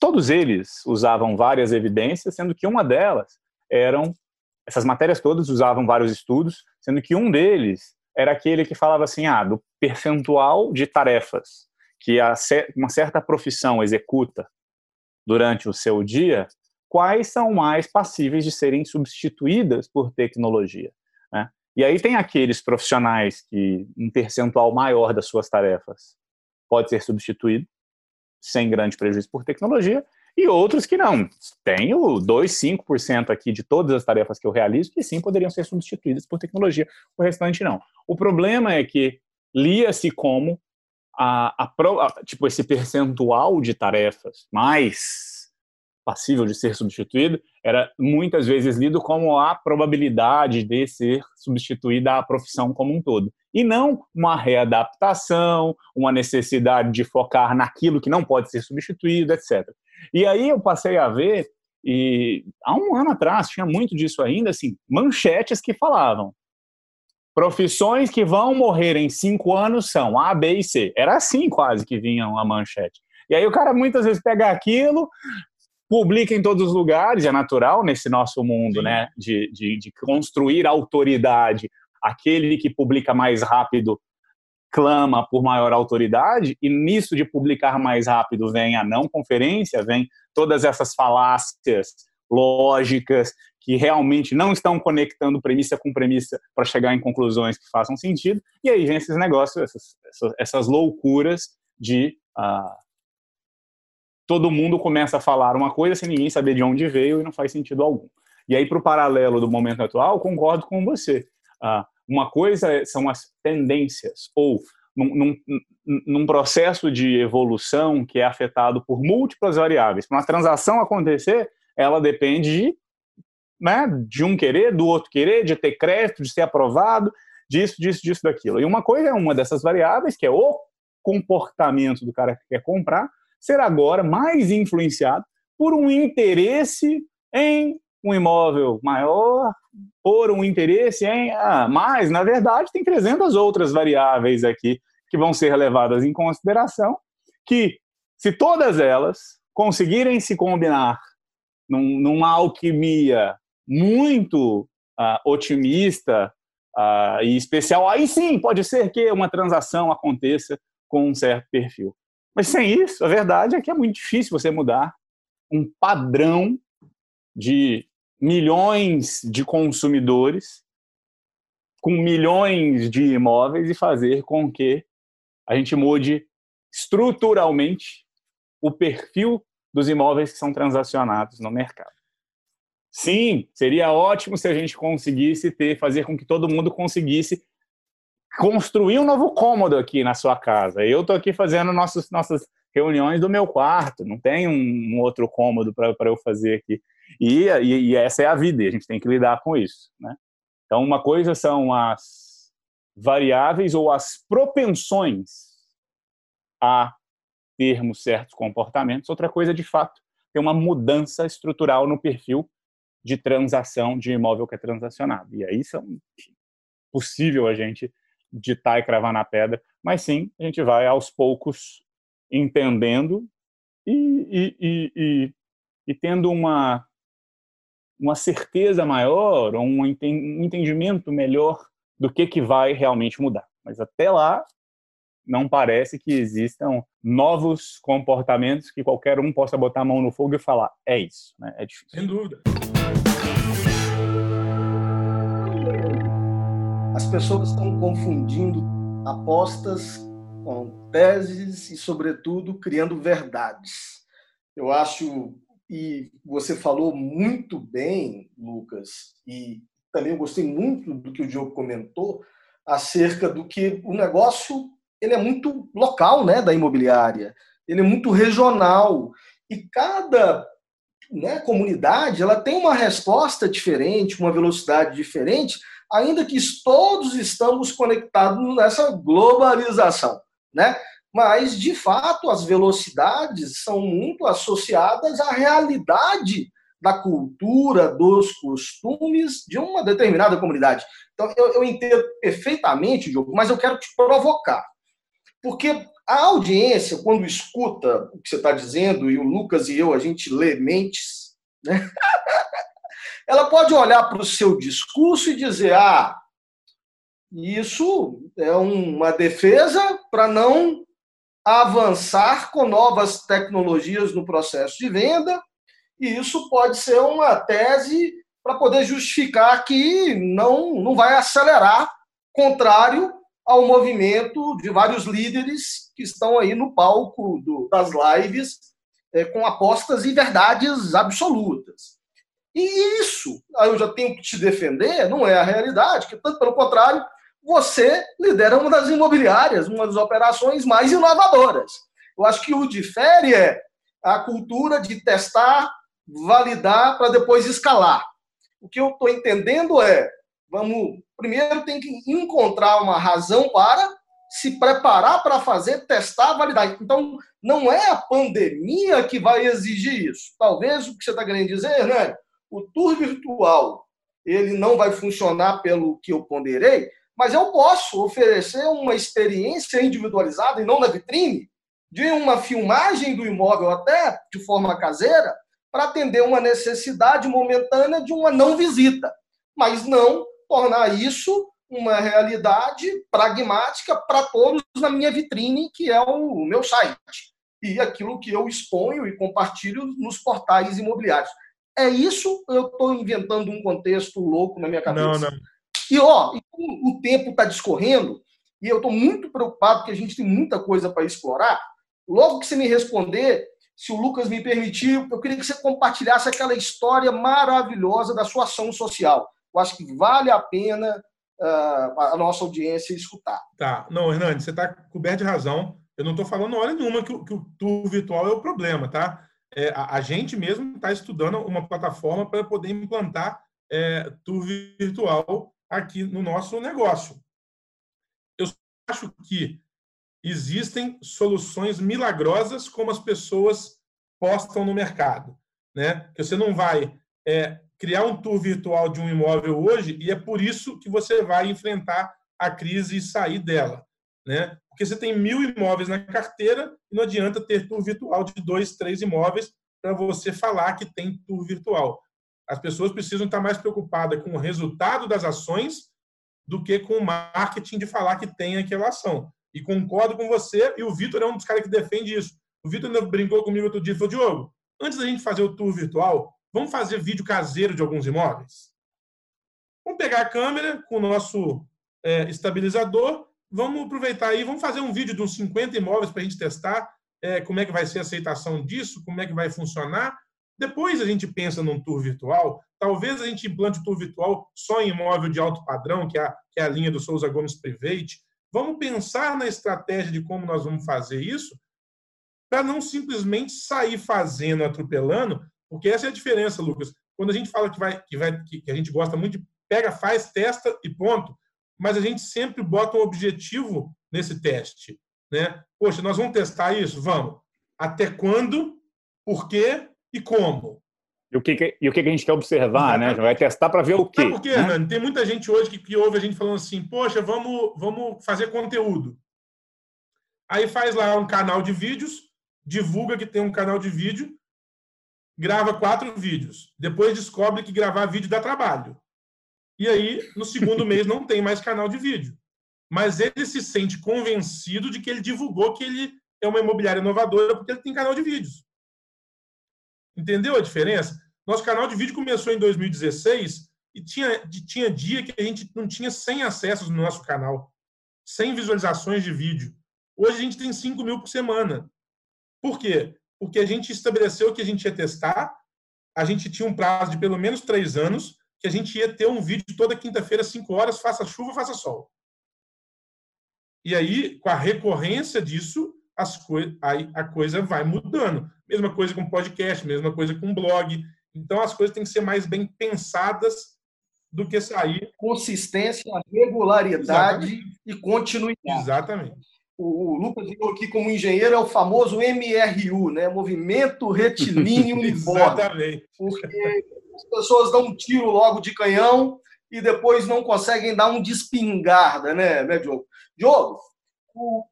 todos eles usavam várias evidências, sendo que uma delas eram essas matérias todas usavam vários estudos, sendo que um deles era aquele que falava assim, ah, do percentual de tarefas que uma certa profissão executa durante o seu dia, quais são mais passíveis de serem substituídas por tecnologia. Né? E aí tem aqueles profissionais que um percentual maior das suas tarefas pode ser substituído sem grande prejuízo por tecnologia, e outros que não. Tenho 2, 5% aqui de todas as tarefas que eu realizo que sim poderiam ser substituídas por tecnologia, o restante não. O problema é que lia-se como a, a, a, tipo esse percentual de tarefas mais passível de ser substituído, era muitas vezes lido como a probabilidade de ser substituída a profissão como um todo. E não uma readaptação, uma necessidade de focar naquilo que não pode ser substituído, etc. E aí eu passei a ver, e há um ano atrás tinha muito disso ainda, assim, manchetes que falavam profissões que vão morrer em cinco anos são A, B e C. Era assim quase que vinham a manchete. E aí o cara muitas vezes pega aquilo, publica em todos os lugares, é natural nesse nosso mundo, Sim. né, de, de, de construir autoridade aquele que publica mais rápido clama por maior autoridade, e nisso de publicar mais rápido vem a não conferência, vem todas essas falácias lógicas que realmente não estão conectando premissa com premissa para chegar em conclusões que façam sentido, e aí vem esses negócios, essas, essas, loucuras de uh, todo mundo começa a falar uma coisa sem ninguém saber de onde veio e não faz sentido algum. E aí, para o paralelo do momento atual, concordo com você. Uh, uma coisa é, são as tendências, ou num, num, num, processo de evolução que é afetado por múltiplas variáveis. Para uma transação acontecer, ela depende de, né, de um querer, do outro querer, de ter crédito, de ser aprovado, disso, disso, disso, daquilo. E uma coisa é uma dessas variáveis, que é o comportamento do cara que quer comprar, ser agora mais influenciado por um interesse em um imóvel maior, por um interesse em. Ah, mas, na verdade, tem 300 outras variáveis aqui que vão ser levadas em consideração, que, se todas elas conseguirem se combinar num, numa alquimia muito uh, otimista uh, e especial, aí sim pode ser que uma transação aconteça com um certo perfil. Mas sem isso, a verdade é que é muito difícil você mudar um padrão de milhões de consumidores com milhões de imóveis e fazer com que a gente mude estruturalmente o perfil dos imóveis que são transacionados no mercado. Sim, seria ótimo se a gente conseguisse ter, fazer com que todo mundo conseguisse construir um novo cômodo aqui na sua casa. Eu estou aqui fazendo nossos, nossas reuniões do meu quarto, não tem um, um outro cômodo para eu fazer aqui. E, e, e, essa é a vida, e a gente tem que lidar com isso. Né? Então, uma coisa são as variáveis ou as propensões a termos certos comportamentos, outra coisa, de fato, tem uma mudança estrutural no perfil de transação de imóvel que é transacionado. E aí são possível a gente ditar e cravar na pedra, mas sim, a gente vai aos poucos entendendo e, e, e, e tendo uma uma certeza maior, um entendimento melhor do que, que vai realmente mudar. Mas até lá, não parece que existam novos comportamentos que qualquer um possa botar a mão no fogo e falar, é isso. Né? É difícil. Sem dúvida. As pessoas estão confundindo apostas com teses e, sobretudo, criando verdades. Eu acho e você falou muito bem, Lucas, e também eu gostei muito do que o Diogo comentou acerca do que o negócio ele é muito local, né, da imobiliária. Ele é muito regional e cada né, comunidade ela tem uma resposta diferente, uma velocidade diferente, ainda que todos estamos conectados nessa globalização, né? Mas de fato as velocidades são muito associadas à realidade da cultura, dos costumes de uma determinada comunidade. Então, eu, eu entendo perfeitamente, Diogo, mas eu quero te provocar. Porque a audiência, quando escuta o que você está dizendo, e o Lucas e eu, a gente lê mentes, né? ela pode olhar para o seu discurso e dizer: ah, isso é uma defesa para não avançar com novas tecnologias no processo de venda, e isso pode ser uma tese para poder justificar que não, não vai acelerar, contrário ao movimento de vários líderes que estão aí no palco do, das lives é, com apostas e verdades absolutas. E isso, eu já tenho que te defender, não é a realidade, que tanto pelo contrário, você lidera uma das imobiliárias, uma das operações mais inovadoras. Eu acho que o difere é a cultura de testar, validar para depois escalar. O que eu estou entendendo é Vamos, primeiro tem que encontrar uma razão para se preparar para fazer, testar, validar. Então, não é a pandemia que vai exigir isso. Talvez o que você está querendo dizer, né? O tour virtual ele não vai funcionar pelo que eu ponderei, mas eu posso oferecer uma experiência individualizada e não na vitrine, de uma filmagem do imóvel até de forma caseira, para atender uma necessidade momentânea de uma não visita, mas não tornar isso uma realidade pragmática para todos na minha vitrine, que é o meu site, e aquilo que eu exponho e compartilho nos portais imobiliários. É isso eu estou inventando um contexto louco na minha cabeça? Não, não. E, ó, o tempo está discorrendo, e eu estou muito preocupado, porque a gente tem muita coisa para explorar. Logo que você me responder, se o Lucas me permitir, eu queria que você compartilhasse aquela história maravilhosa da sua ação social. Eu acho que vale a pena uh, a nossa audiência escutar. Tá. Não, Hernani, você está coberto de razão. Eu não estou falando hora nenhuma que, que o tour virtual é o problema, tá? É, a, a, gente mesmo está estudando uma plataforma para poder implantar é, tour virtual aqui no nosso negócio. Eu acho que existem soluções milagrosas como as pessoas postam no mercado, né? Você não vai é, criar um tour virtual de um imóvel hoje e é por isso que você vai enfrentar a crise e sair dela, né? Porque você tem mil imóveis na carteira e não adianta ter tour virtual de dois, três imóveis para você falar que tem tour virtual. As pessoas precisam estar mais preocupadas com o resultado das ações do que com o marketing de falar que tem aquela ação. E concordo com você, e o Vitor é um dos caras que defende isso. O Vitor brincou comigo outro dia e falou: Diogo, antes da gente fazer o tour virtual, vamos fazer vídeo caseiro de alguns imóveis? Vamos pegar a câmera com o nosso é, estabilizador, vamos aproveitar aí, vamos fazer um vídeo de uns 50 imóveis para a gente testar é, como é que vai ser a aceitação disso, como é que vai funcionar. Depois a gente pensa num tour virtual, talvez a gente implante o tour virtual só em imóvel de alto padrão, que é a, que é a linha do Souza Gomes Private. Vamos pensar na estratégia de como nós vamos fazer isso, para não simplesmente sair fazendo, atropelando, porque essa é a diferença, Lucas. Quando a gente fala que, vai, que, vai, que a gente gosta muito de pega, faz, testa e ponto, mas a gente sempre bota um objetivo nesse teste. Né? Poxa, nós vamos testar isso? Vamos. Até quando, por quê e como? E o que, que e o que, que a gente quer observar, né? Vai testar para ver o quê? Sabe por quê, né? Tem muita gente hoje que, que ouve a gente falando assim, poxa, vamos, vamos fazer conteúdo. Aí faz lá um canal de vídeos, divulga que tem um canal de vídeo, grava quatro vídeos. Depois descobre que gravar vídeo dá trabalho. E aí, no segundo mês, não tem mais canal de vídeo. Mas ele se sente convencido de que ele divulgou que ele é uma imobiliária inovadora porque ele tem canal de vídeos. Entendeu a diferença? Nosso canal de vídeo começou em 2016 e tinha, tinha dia que a gente não tinha 100 acessos no nosso canal, 100 visualizações de vídeo. Hoje a gente tem 5 mil por semana. Por quê? Porque a gente estabeleceu que a gente ia testar, a gente tinha um prazo de pelo menos três anos, que a gente ia ter um vídeo toda quinta-feira, 5 horas, faça chuva, faça sol. E aí, com a recorrência disso, as coi aí a coisa vai mudando. Mesma coisa com podcast, mesma coisa com blog. Então, as coisas têm que ser mais bem pensadas do que sair. Consistência, regularidade Exatamente. e continuidade. Exatamente. O, o Lucas viu aqui como engenheiro é o famoso MRU, né? Movimento Retilíneo Uniforme. Exatamente. Porque as pessoas dão um tiro logo de canhão e depois não conseguem dar um despingarda, né, né Diogo? Diogo,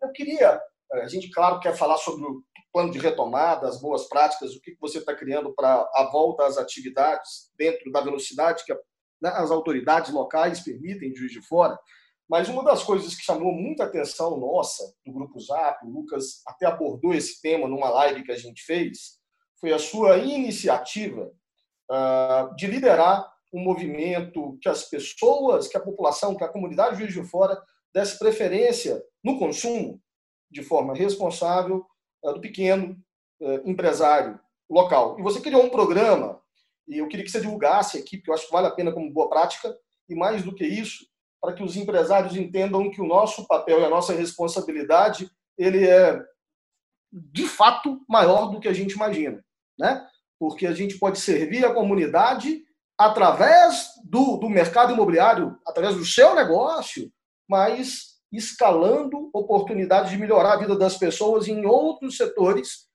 eu queria a gente, claro, quer falar sobre o plano de retomada, as boas práticas, o que você está criando para a volta às atividades dentro da velocidade que né, as autoridades locais permitem de Juiz de Fora. Mas uma das coisas que chamou muita atenção nossa, do Grupo Zap, o Lucas até abordou esse tema numa live que a gente fez, foi a sua iniciativa uh, de liderar um movimento que as pessoas, que a população, que a comunidade de Juiz de Fora desse preferência no consumo de forma responsável eh, do pequeno eh, empresário local. E você criou um programa, e eu queria que você divulgasse aqui, porque eu acho que vale a pena como boa prática, e mais do que isso, para que os empresários entendam que o nosso papel e a nossa responsabilidade, ele é de fato maior do que a gente imagina, né? Porque a gente pode servir a comunidade através do, do mercado imobiliário, através do seu negócio, mas escalando oportunidades de melhorar a vida das pessoas em outros setores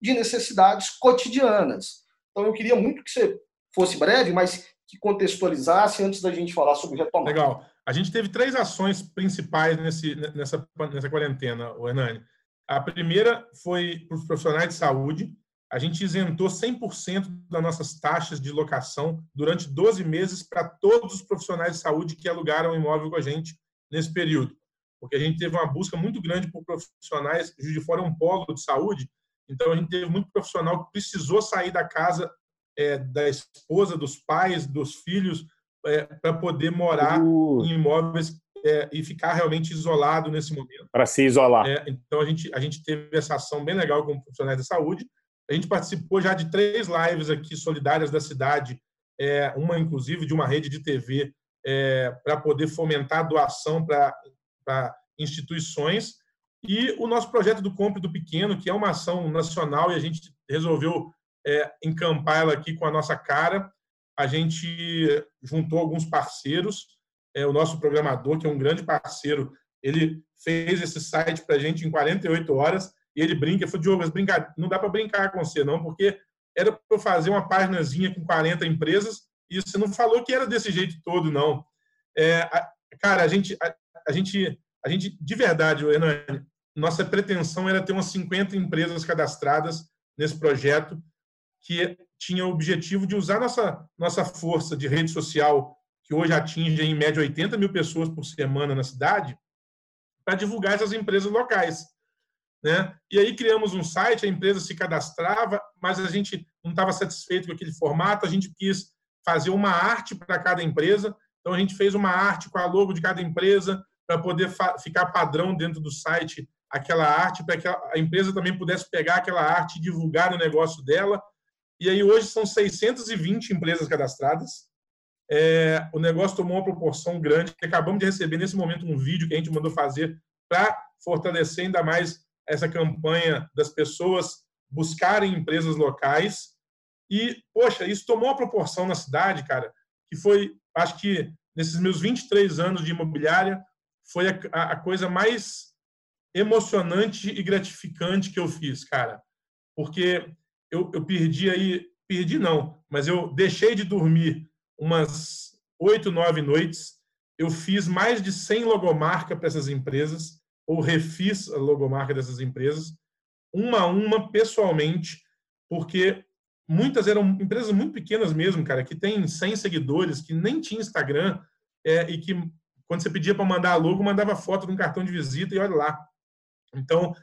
de necessidades cotidianas. Então, eu queria muito que você fosse breve, mas que contextualizasse antes da gente falar sobre retomada. Legal. A gente teve três ações principais nesse, nessa, nessa quarentena, o Hernani. A primeira foi para os profissionais de saúde. A gente isentou 100% das nossas taxas de locação durante 12 meses para todos os profissionais de saúde que alugaram imóvel com a gente nesse período. Porque a gente teve uma busca muito grande por profissionais. Juiz de Fora é um polo de saúde, então a gente teve muito profissional que precisou sair da casa é, da esposa, dos pais, dos filhos, é, para poder morar uh. em imóveis é, e ficar realmente isolado nesse momento. Para se isolar. É, então, a gente, a gente teve essa ação bem legal com profissionais da saúde. A gente participou já de três lives aqui solidárias da cidade, é, uma inclusive de uma rede de TV, é, para poder fomentar a doação para instituições. E o nosso projeto do Compre do Pequeno, que é uma ação nacional e a gente resolveu é, encampar ela aqui com a nossa cara. A gente juntou alguns parceiros. É, o nosso programador, que é um grande parceiro, ele fez esse site para a gente em 48 horas e ele brinca. Falei, Diogo, brincar, não dá para brincar com você, não, porque era para eu fazer uma páginazinha com 40 empresas e você não falou que era desse jeito todo, não. É, cara, a gente, a, gente, a gente, de verdade, Hernani, nossa pretensão era ter umas 50 empresas cadastradas nesse projeto que tinha o objetivo de usar nossa, nossa força de rede social, que hoje atinge em média 80 mil pessoas por semana na cidade, para divulgar essas empresas locais. Né? E aí criamos um site, a empresa se cadastrava, mas a gente não estava satisfeito com aquele formato, a gente quis fazer uma arte para cada empresa, então a gente fez uma arte com a logo de cada empresa para poder ficar padrão dentro do site aquela arte, para que a empresa também pudesse pegar aquela arte e divulgar no negócio dela, e aí hoje são 620 empresas cadastradas. É, o negócio tomou uma proporção grande. Acabamos de receber nesse momento um vídeo que a gente mandou fazer para fortalecer ainda mais essa campanha das pessoas buscarem empresas locais. E, poxa, isso tomou uma proporção na cidade, cara, que foi, acho que nesses meus 23 anos de imobiliária, foi a, a coisa mais emocionante e gratificante que eu fiz, cara. Porque eu, eu perdi aí, perdi não, mas eu deixei de dormir umas oito, nove noites. Eu fiz mais de 100 logomarcas para essas empresas, ou refiz a logomarca dessas empresas, uma a uma, pessoalmente, porque muitas eram empresas muito pequenas mesmo, cara, que tem 100 seguidores, que nem tinha Instagram, é, e que quando você pedia para mandar a logo, mandava foto de um cartão de visita e olha lá. Então,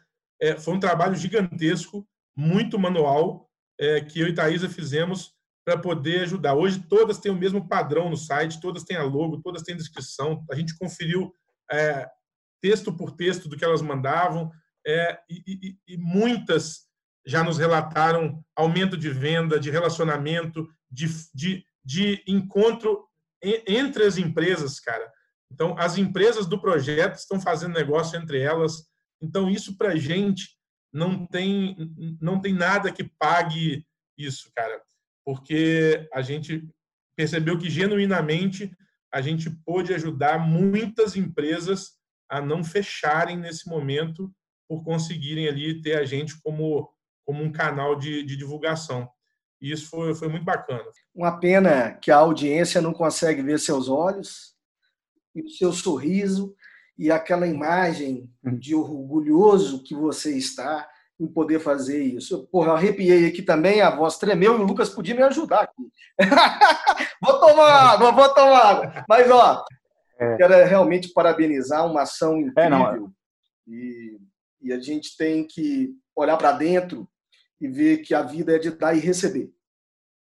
é, foi um trabalho gigantesco muito manual é, que eu e Thaisa fizemos para poder ajudar. Hoje todas têm o mesmo padrão no site, todas têm a logo, todas têm descrição. A gente conferiu é, texto por texto do que elas mandavam é, e, e, e, muitas já nos relataram aumento de venda, de relacionamento, de, de, de encontro entre as empresas, cara. Então, as empresas do projeto estão fazendo negócio entre elas. Então, isso para a gente não tem, não tem nada que pague isso, cara, porque a gente percebeu que genuinamente a gente pôde ajudar muitas empresas a não fecharem nesse momento por conseguirem ali ter a gente como, como um canal de, de divulgação. E isso foi, foi muito bacana. Uma pena que a audiência não consegue ver seus olhos e o seu sorriso e aquela imagem hum. de orgulhoso que você está em poder fazer isso. Porra, arrepiei aqui também, a voz tremeu e o Lucas podia me ajudar aqui. vou tomar água, vou tomar água. Mas, ó, é. quero realmente parabenizar uma ação incrível. É, não. E, e a gente tem que olhar para dentro e ver que a vida é de dar e receber.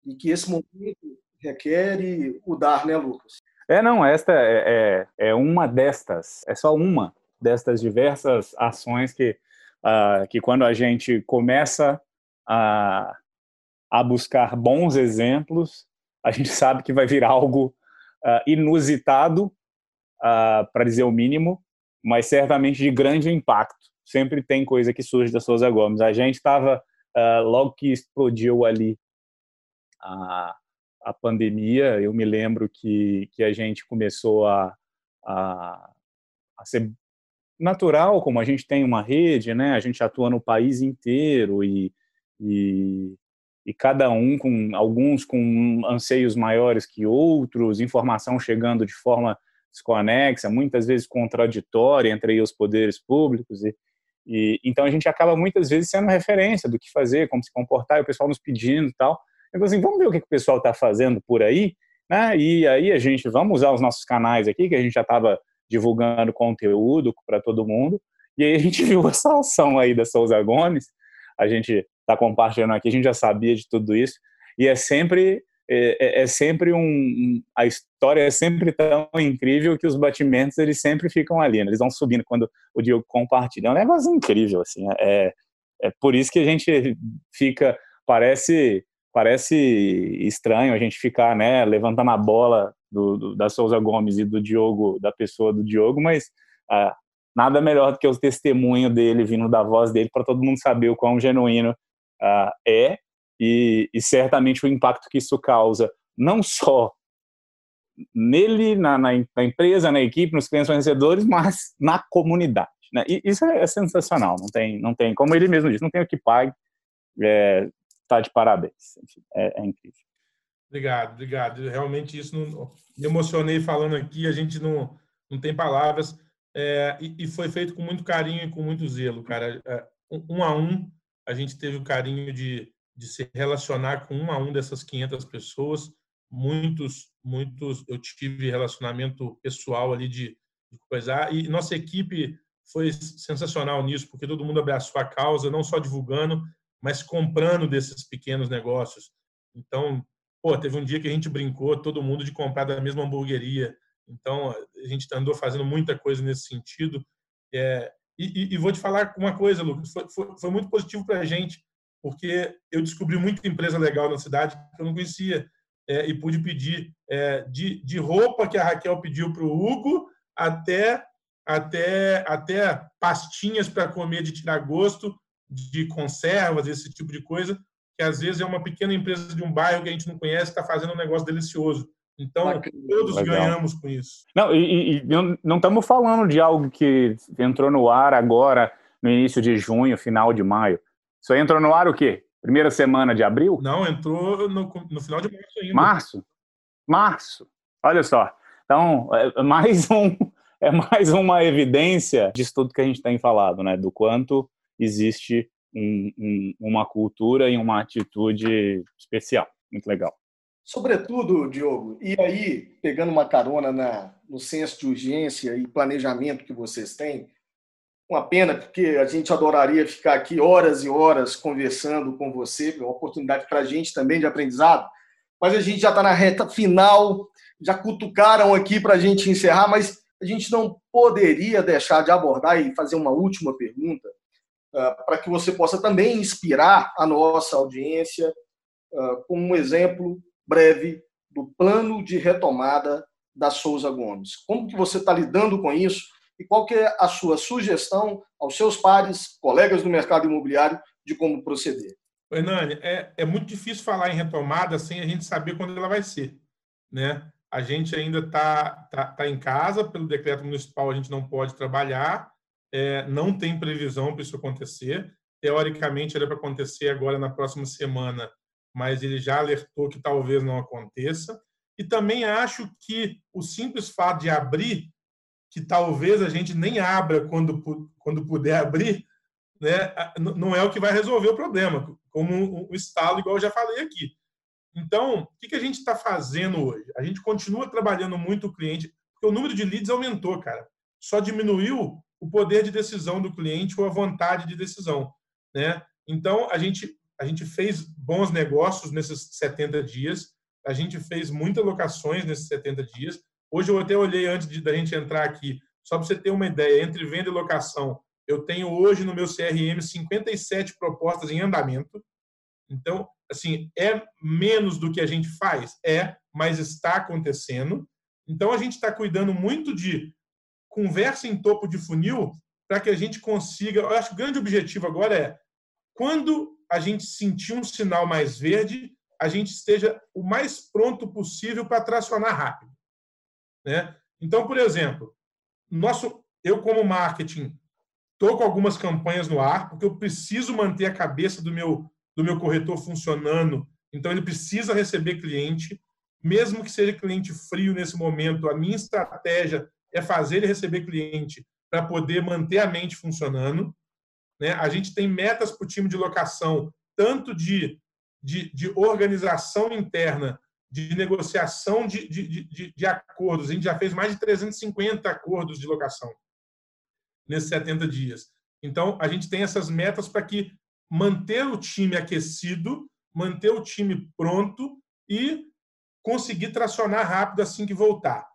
E que esse momento requer o dar, né, Lucas? É, não, esta é, é, é, uma destas, é só uma destas diversas ações que, uh, que quando a gente começa a, a buscar bons exemplos, a gente sabe que vai vir algo uh, inusitado, uh, para dizer o mínimo, mas certamente de grande impacto. Sempre tem coisa que surge da Souza Gomes. A gente estava, logo que explodiu ali a a pandemia, eu me lembro que, que a gente começou a, a, a ser natural, como a gente tem uma rede, né? A gente atua no país inteiro e, e, e, cada um com alguns com anseios maiores que outros, informação chegando de forma desconexa, muitas vezes contraditória entre os poderes públicos e, e então a gente acaba muitas vezes sendo referência do que fazer, como se comportar, e o pessoal nos pedindo e tal. Falei assim, vamos ver o que, que o pessoal está fazendo por aí, né? E aí a gente vamos usar os nossos canais aqui que a gente já estava divulgando conteúdo para todo mundo. E aí a gente viu essa ação aí da Souza Gomes, a gente está compartilhando aqui, a gente já sabia de tudo isso, e é sempre é, é, é sempre um a história é sempre tão incrível que os batimentos eles sempre ficam ali, né? eles vão subindo quando o Diogo compartilha, é um negócio incrível assim, é, é por isso que a gente fica parece parece estranho a gente ficar né levantando a bola do, do, da Souza Gomes e do Diogo, da pessoa do Diogo, mas ah, nada melhor do que o testemunho dele vindo da voz dele para todo mundo saber o quão genuíno ah, é e, e, certamente o impacto que isso causa, não só nele, na, na, na empresa, na equipe, nos clientes vencedores, mas na comunidade. Né? Isso é, é, sensacional, não tem, não tem, como ele mesmo disse, não tem o que pague, é, tá de parabéns, Enfim, é, é incrível. Obrigado, obrigado. Realmente isso não, me emocionei falando aqui, a gente não, não tem palavras. É, e, e, foi feito com muito carinho e com muito zelo, cara. É, um a um, a gente teve o carinho de, de se relacionar com um a um dessas 500 pessoas. Muitos, muitos, eu tive relacionamento pessoal ali de, de. E nossa equipe foi sensacional nisso, porque todo mundo abraçou a causa, não só divulgando, mas comprando desses pequenos negócios. Então, Pô, teve um dia que a gente brincou, todo mundo de comprar da mesma hamburgueria. Então, a gente andou fazendo muita coisa nesse sentido. É, e, e, vou te falar uma coisa, Lucas, foi, foi, foi muito positivo para a gente, porque eu descobri muita empresa legal na cidade que eu não conhecia. É, e pude pedir é, de, de roupa que a Raquel pediu para o Hugo até, até, até pastinhas para comer de tirar gosto, de conservas, esse tipo de coisa, que às vezes é uma pequena empresa de um bairro que a gente não conhece está fazendo um negócio delicioso. Então, todos Legal. ganhamos com isso. Não, e, e não estamos falando de algo que entrou no ar agora, no início de junho, final de maio. Isso aí entrou no ar o quê? Primeira semana de abril? Não, entrou no, no final de março ainda. Março? Março. Olha só. Então, é mais, um, é mais uma evidência disso tudo que a gente tem falado, né? Do quanto existe um, um, uma cultura e uma atitude especial. Muito legal. Sobretudo, Diogo, e aí, pegando uma carona na, no senso de urgência e planejamento que vocês têm, uma pena, porque a gente adoraria ficar aqui horas e horas conversando com você, é uma oportunidade para a gente também de aprendizado, mas a gente já está na reta final, já cutucaram aqui para a gente encerrar, mas a gente não poderia deixar de abordar e fazer uma última pergunta, para que você possa também inspirar a nossa audiência ah, com um exemplo breve do plano de retomada da Souza Gomes. Como que você está lidando com isso e qual que é a sua sugestão aos seus pares, colegas do mercado imobiliário, de como proceder? Hernani, é, é muito difícil falar em retomada sem a gente saber quando ela vai ser. Né? A gente ainda está tá, tá em casa, pelo decreto municipal a gente não pode trabalhar, é, não tem previsão para isso acontecer. Teoricamente, era para acontecer agora na próxima semana, mas ele já alertou que talvez não aconteça. E também acho que o simples fato de abrir, que talvez a gente nem abra quando, quando puder abrir, né, não é o que vai resolver o problema, como o estalo, igual eu já falei aqui. Então, o que a gente está fazendo hoje? A gente continua trabalhando muito o cliente, porque o número de leads aumentou, cara. Só diminuiu o poder de decisão do cliente ou a vontade de decisão, né? Então, a gente a gente fez bons negócios nesses 70 dias, a gente fez muitas locações nesses 70 dias. Hoje eu até olhei antes de, da gente entrar aqui, só para você ter uma ideia, entre venda e locação, eu tenho hoje no meu CRM 57 propostas em andamento. Então, assim, é menos do que a gente faz? É, mas está acontecendo. Então, a gente está cuidando muito de conversa em topo de funil para que a gente consiga. Eu acho que o grande objetivo agora é quando a gente sentir um sinal mais verde, a gente esteja o mais pronto possível para tracionar rápido. Né? Então, por exemplo, nosso, eu como marketing estou com algumas campanhas no ar porque eu preciso manter a cabeça do meu do meu corretor funcionando. Então ele precisa receber cliente, mesmo que seja cliente frio nesse momento. A minha estratégia é fazer ele receber cliente para poder manter a mente funcionando. Né? A gente tem metas para o time de locação, tanto de, de, de organização interna, de negociação de, de, de, de, acordos. A gente já fez mais de 350 acordos de locação nesses 70 dias. Então, a gente tem essas metas para que manter o time aquecido, manter o time pronto e conseguir tracionar rápido assim que voltar.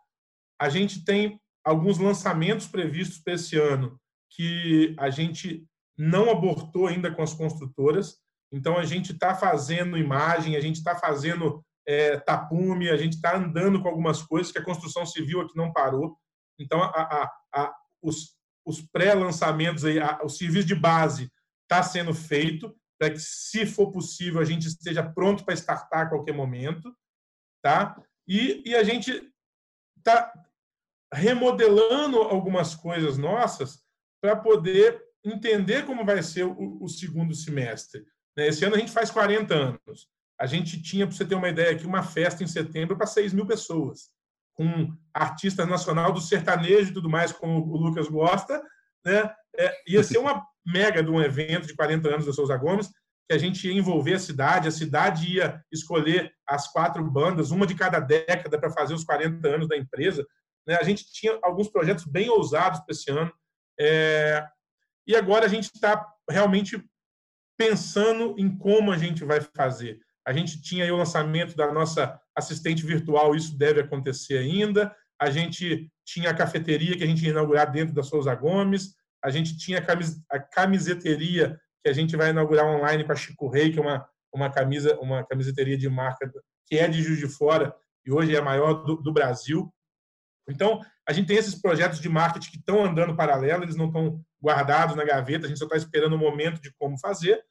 A gente tem alguns lançamentos previstos para esse ano que a gente não abortou ainda com as construtoras. Então, a gente está fazendo imagem, a gente está fazendo é, tapume, a gente está andando com algumas coisas que a construção civil aqui não parou. Então, a, a, a, os, os pré-lançamentos, o serviço de base está sendo feito para que, se for possível, a gente esteja pronto para startar a qualquer momento. Tá? E, e a gente está remodelando algumas coisas nossas para poder entender como vai ser o, o segundo semestre. Né? Esse ano a gente faz 40 anos. A gente tinha, para você ter uma ideia aqui, uma festa em setembro para 6 mil pessoas, com artistas nacional do sertanejo e tudo mais, como o Lucas gosta. Né? É, ia ser uma mega de um evento de 40 anos da Souza Gomes, que a gente ia envolver a cidade, a cidade ia escolher as quatro bandas, uma de cada década, para fazer os 40 anos da empresa. Né? A gente tinha alguns projetos bem ousados para esse ano. É... E agora a gente está realmente pensando em como a gente vai fazer. A gente tinha o lançamento da nossa assistente virtual, isso deve acontecer ainda. A gente tinha a cafeteria que a gente ia inaugurar dentro da Souza Gomes. A gente tinha a, camiseteria que a gente vai inaugurar online com a Chico Rei, que é uma, uma camisa, uma camiseteria de marca que é de Juiz de Fora e hoje é a maior do, do Brasil. Então, a gente tem esses projetos de marketing que estão andando paralelo, eles não estão guardados na gaveta, a gente só está esperando o momento de como fazer.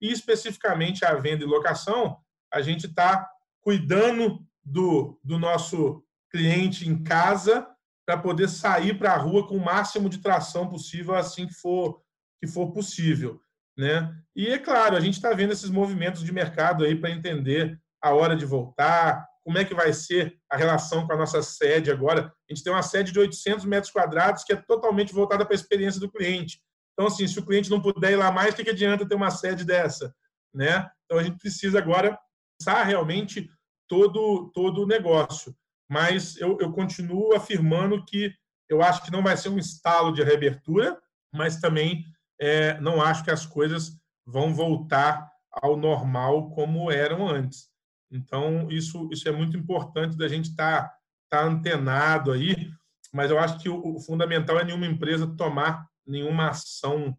E, especificamente, a venda e locação, a gente está cuidando do, do nosso cliente em casa para poder sair para a rua com o máximo de tração possível assim que for, que for possível. Né? E, é claro, a gente está vendo esses movimentos de mercado aí para entender a hora de voltar, como é que vai ser a relação com a nossa sede agora. A gente tem uma sede de 800 metros quadrados que é totalmente voltada para a experiência do cliente. Então, assim, se o cliente não puder ir lá mais, o que, que adianta ter uma sede dessa? Né? Então, a gente precisa agora pensar realmente todo, todo o negócio. Mas eu, eu continuo afirmando que eu acho que não vai ser um estalo de reabertura, mas também é, não acho que as coisas vão voltar ao normal como eram antes. Então, isso, isso é muito importante da gente estar tá, tá antenado aí, mas eu acho que o, o fundamental é nenhuma empresa tomar nenhuma ação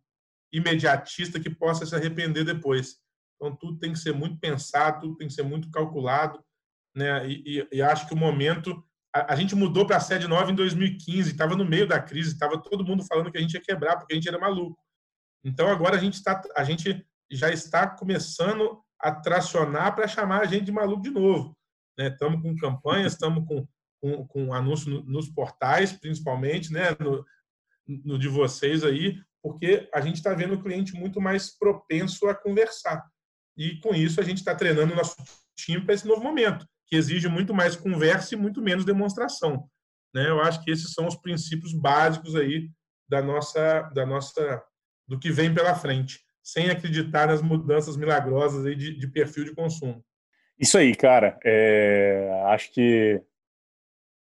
imediatista que possa se arrepender depois. Então, tudo tem que ser muito pensado, tudo tem que ser muito calculado, né? E, e, e acho que o momento. A, a gente mudou para a sede nova em 2015, estava no meio da crise, estava todo mundo falando que a gente ia quebrar, porque a gente era maluco. Então, agora a gente, tá, a gente já está começando a tracionar para chamar a gente de maluco de novo. Estamos né? com campanhas, estamos com, com, com anúncio no, nos portais, principalmente, né? no, no de vocês aí, porque a gente está vendo o cliente muito mais propenso a conversar. E com isso a gente está treinando o nosso time para esse novo momento, que exige muito mais conversa e muito menos demonstração. Né? Eu acho que esses são os princípios básicos aí da nossa, da nossa, do que vem pela frente sem acreditar nas mudanças milagrosas aí de, de perfil de consumo. Isso aí, cara. É, acho que,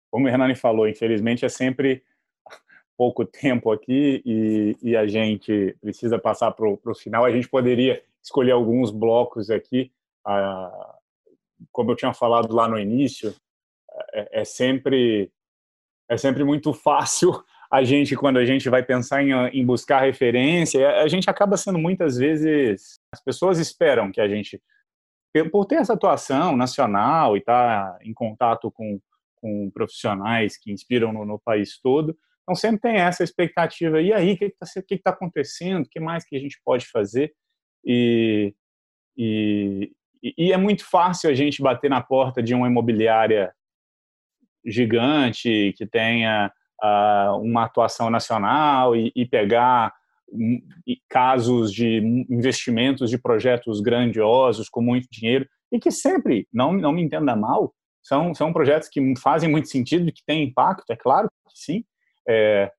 como o Hernani falou, infelizmente é sempre pouco tempo aqui e, e a gente precisa passar para o final. A gente poderia escolher alguns blocos aqui. Como eu tinha falado lá no início, é, é sempre é sempre muito fácil a gente, quando a gente vai pensar em, em, buscar referência, a gente acaba sendo muitas vezes. As pessoas esperam que a gente, por ter essa atuação nacional e estar tá em contato com, com profissionais que inspiram no, no país todo, então sempre tem essa expectativa. E aí, o que está que tá acontecendo? O que mais que a gente pode fazer? E, e, e é muito fácil a gente bater na porta de uma imobiliária gigante que tenha uh, uma atuação nacional e, e pegar um, casos de investimentos de projetos grandiosos com muito dinheiro e que sempre, não, não me entenda mal, são, são projetos que fazem muito sentido, que têm impacto, é claro que sim, é,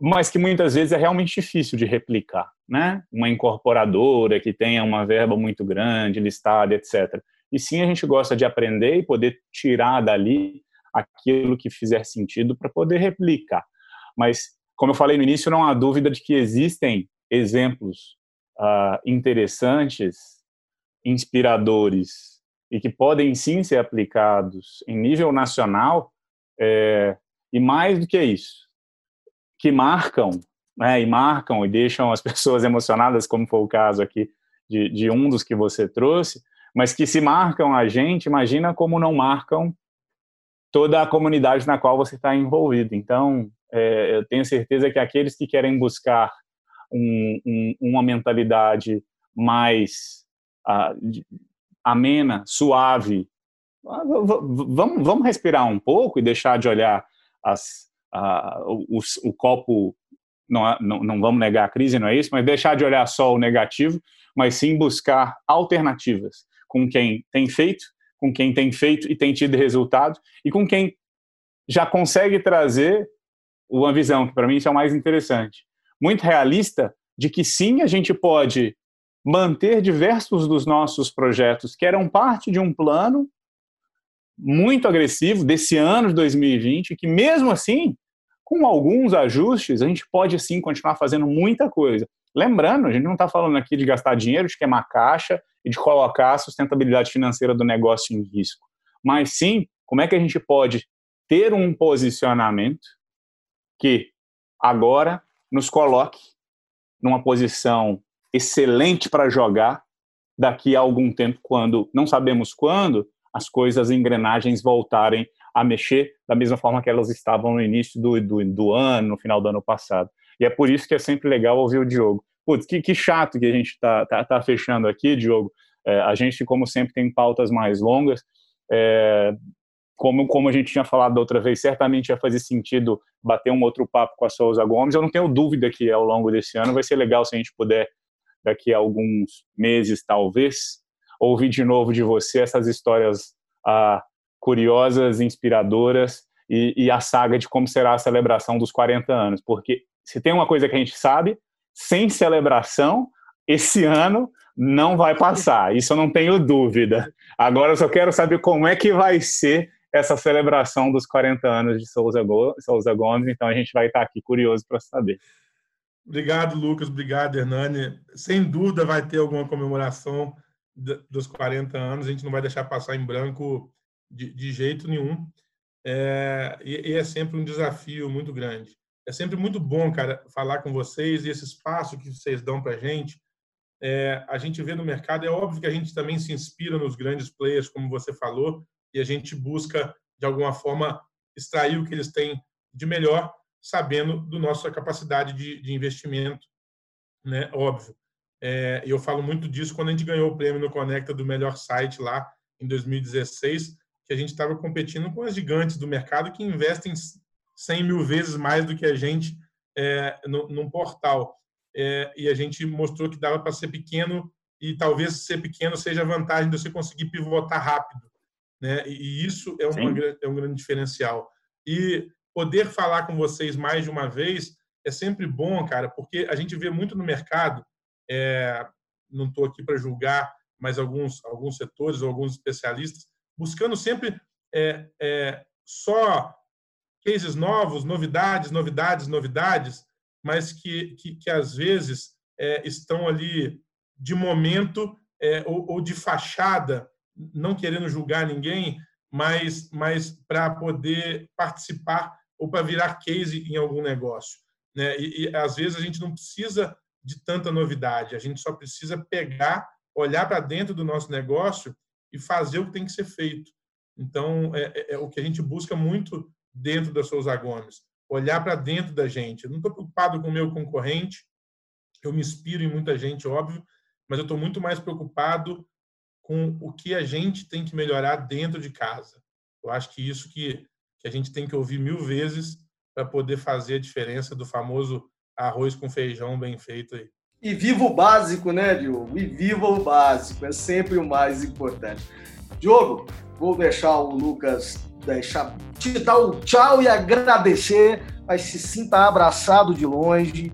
mas que muitas vezes é realmente difícil de replicar, né? Uma incorporadora que tenha uma verba muito grande, listada, etc. E sim, a gente gosta de aprender e poder tirar dali aquilo que fizer sentido para poder replicar. Mas, como eu falei no início, não há dúvida de que existem exemplos uh, interessantes, inspiradores e que podem sim ser aplicados em nível nacional. É, e mais do que isso, que marcam, né, e marcam e deixam as pessoas emocionadas, como foi o caso aqui de, de um dos que você trouxe, mas que se marcam a gente, imagina como não marcam toda a comunidade na qual você está envolvido. Então, é, eu tenho certeza que aqueles que querem buscar um, um, uma mentalidade mais amena, suave, ah, vamos, vamos respirar um pouco e deixar de olhar as, o, o, copo, não, não, não vamos negar a crise, não é isso, mas deixar de olhar só o negativo, mas sim buscar alternativas com quem tem feito, com quem tem feito e tem tido resultado, e com quem já consegue trazer uma visão, que para mim isso é o mais interessante, muito realista, de que sim, a gente pode manter diversos dos nossos projetos que eram parte de um plano muito agressivo desse ano de 2020, que mesmo assim com alguns ajustes, a gente pode sim continuar fazendo muita coisa. Lembrando, a gente não está falando aqui de gastar dinheiro, de queimar caixa e de colocar a sustentabilidade financeira do negócio em risco. Mas sim, como é que a gente pode ter um posicionamento que agora nos coloque numa posição excelente para jogar daqui a algum tempo, quando não sabemos quando as coisas, as engrenagens voltarem a mexer da mesma forma que elas estavam no início do, do, do, ano, no final do ano passado. E é por isso que é sempre legal ouvir o Diogo. Putz, que, que chato que a gente está tá, tá fechando aqui, Diogo. É, a gente, como sempre, tem pautas mais longas. É, como, como a gente tinha falado outra vez, certamente ia fazer sentido bater um outro papo com a Souza Gomes. Eu não tenho dúvida que ao longo desse ano vai ser legal se a gente puder, daqui a alguns meses, talvez, ouvir de novo de você essas histórias ah, curiosas, inspiradoras e, e, a saga de como será a celebração dos 40 anos. Porque se tem uma coisa que a gente sabe, sem celebração, esse ano não vai passar. Isso eu não tenho dúvida. Agora eu só quero saber como é que vai ser essa celebração dos 40 anos de Souza, Go Souza Gomes. Então a gente vai estar aqui curioso para saber. Obrigado, Lucas. Obrigado, Hernani. Sem dúvida vai ter alguma comemoração dos 40 anos. A gente não vai deixar passar em branco de, de jeito nenhum. É, e, e, é sempre um desafio muito grande. É sempre muito bom, cara, falar com vocês e esse espaço que vocês dão para a gente. É, a gente vê no mercado, é óbvio que a gente também se inspira nos grandes players, como você falou, e a gente busca, de alguma forma, extrair o que eles têm de melhor, sabendo do nossa capacidade de, de investimento, né? Óbvio. É, eu falo muito disso quando a gente ganhou o prêmio no Conecta do melhor site lá em 2016 que a gente estava competindo com as gigantes do mercado que investem 100 mil vezes mais do que a gente é, no, num portal. É, e a gente mostrou que dava para ser pequeno e talvez ser pequeno seja a vantagem de você conseguir pivotar rápido. Né? E isso é, uma, é um grande diferencial. E poder falar com vocês mais de uma vez é sempre bom, cara, porque a gente vê muito no mercado, é, não estou aqui para julgar, mas alguns, alguns setores ou alguns especialistas, buscando sempre é, é, só cases novos, novidades, novidades, novidades, mas que, que, que às vezes é, estão ali de momento é, ou, ou, de fachada, não querendo julgar ninguém, mas, mas para poder participar ou para virar case em algum negócio. Né? E, e às vezes a gente não precisa de tanta novidade, a gente só precisa pegar, olhar para dentro do nosso negócio e fazer o que tem que ser feito. Então, é, é, é o que a gente busca muito dentro da Souza Gomes, olhar para dentro da gente. Eu não estou preocupado com o meu concorrente, eu me inspiro em muita gente, óbvio, mas eu estou muito mais preocupado com o que a gente tem que melhorar dentro de casa. Eu acho que isso que, que a gente tem que ouvir mil vezes para poder fazer a diferença do famoso arroz com feijão bem feito aí. E viva o básico, né, Diogo? E viva o básico, é sempre o mais importante. Diogo, vou deixar o Lucas te dar o tchau e agradecer, mas se sinta abraçado de longe.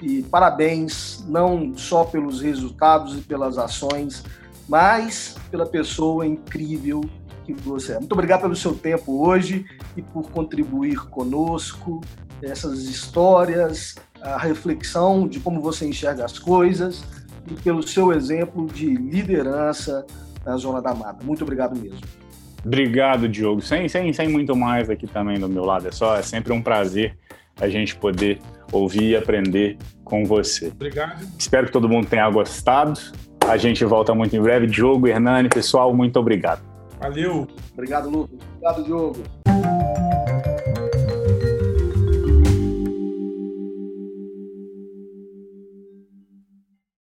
E parabéns, não só pelos resultados e pelas ações, mas pela pessoa incrível que você é. Muito obrigado pelo seu tempo hoje e por contribuir conosco, essas histórias, a reflexão de como você enxerga as coisas e pelo seu exemplo de liderança na Zona da Mata. Muito obrigado mesmo. Obrigado, Diogo. Sem, sem, sem muito mais aqui também do meu lado. É só, é sempre um prazer a gente poder ouvir e aprender com você. Obrigado. Espero que todo mundo tenha gostado. A gente volta muito em breve. Diogo, Hernani, pessoal, muito obrigado. Valeu. Obrigado, Lucas. Obrigado, Diogo.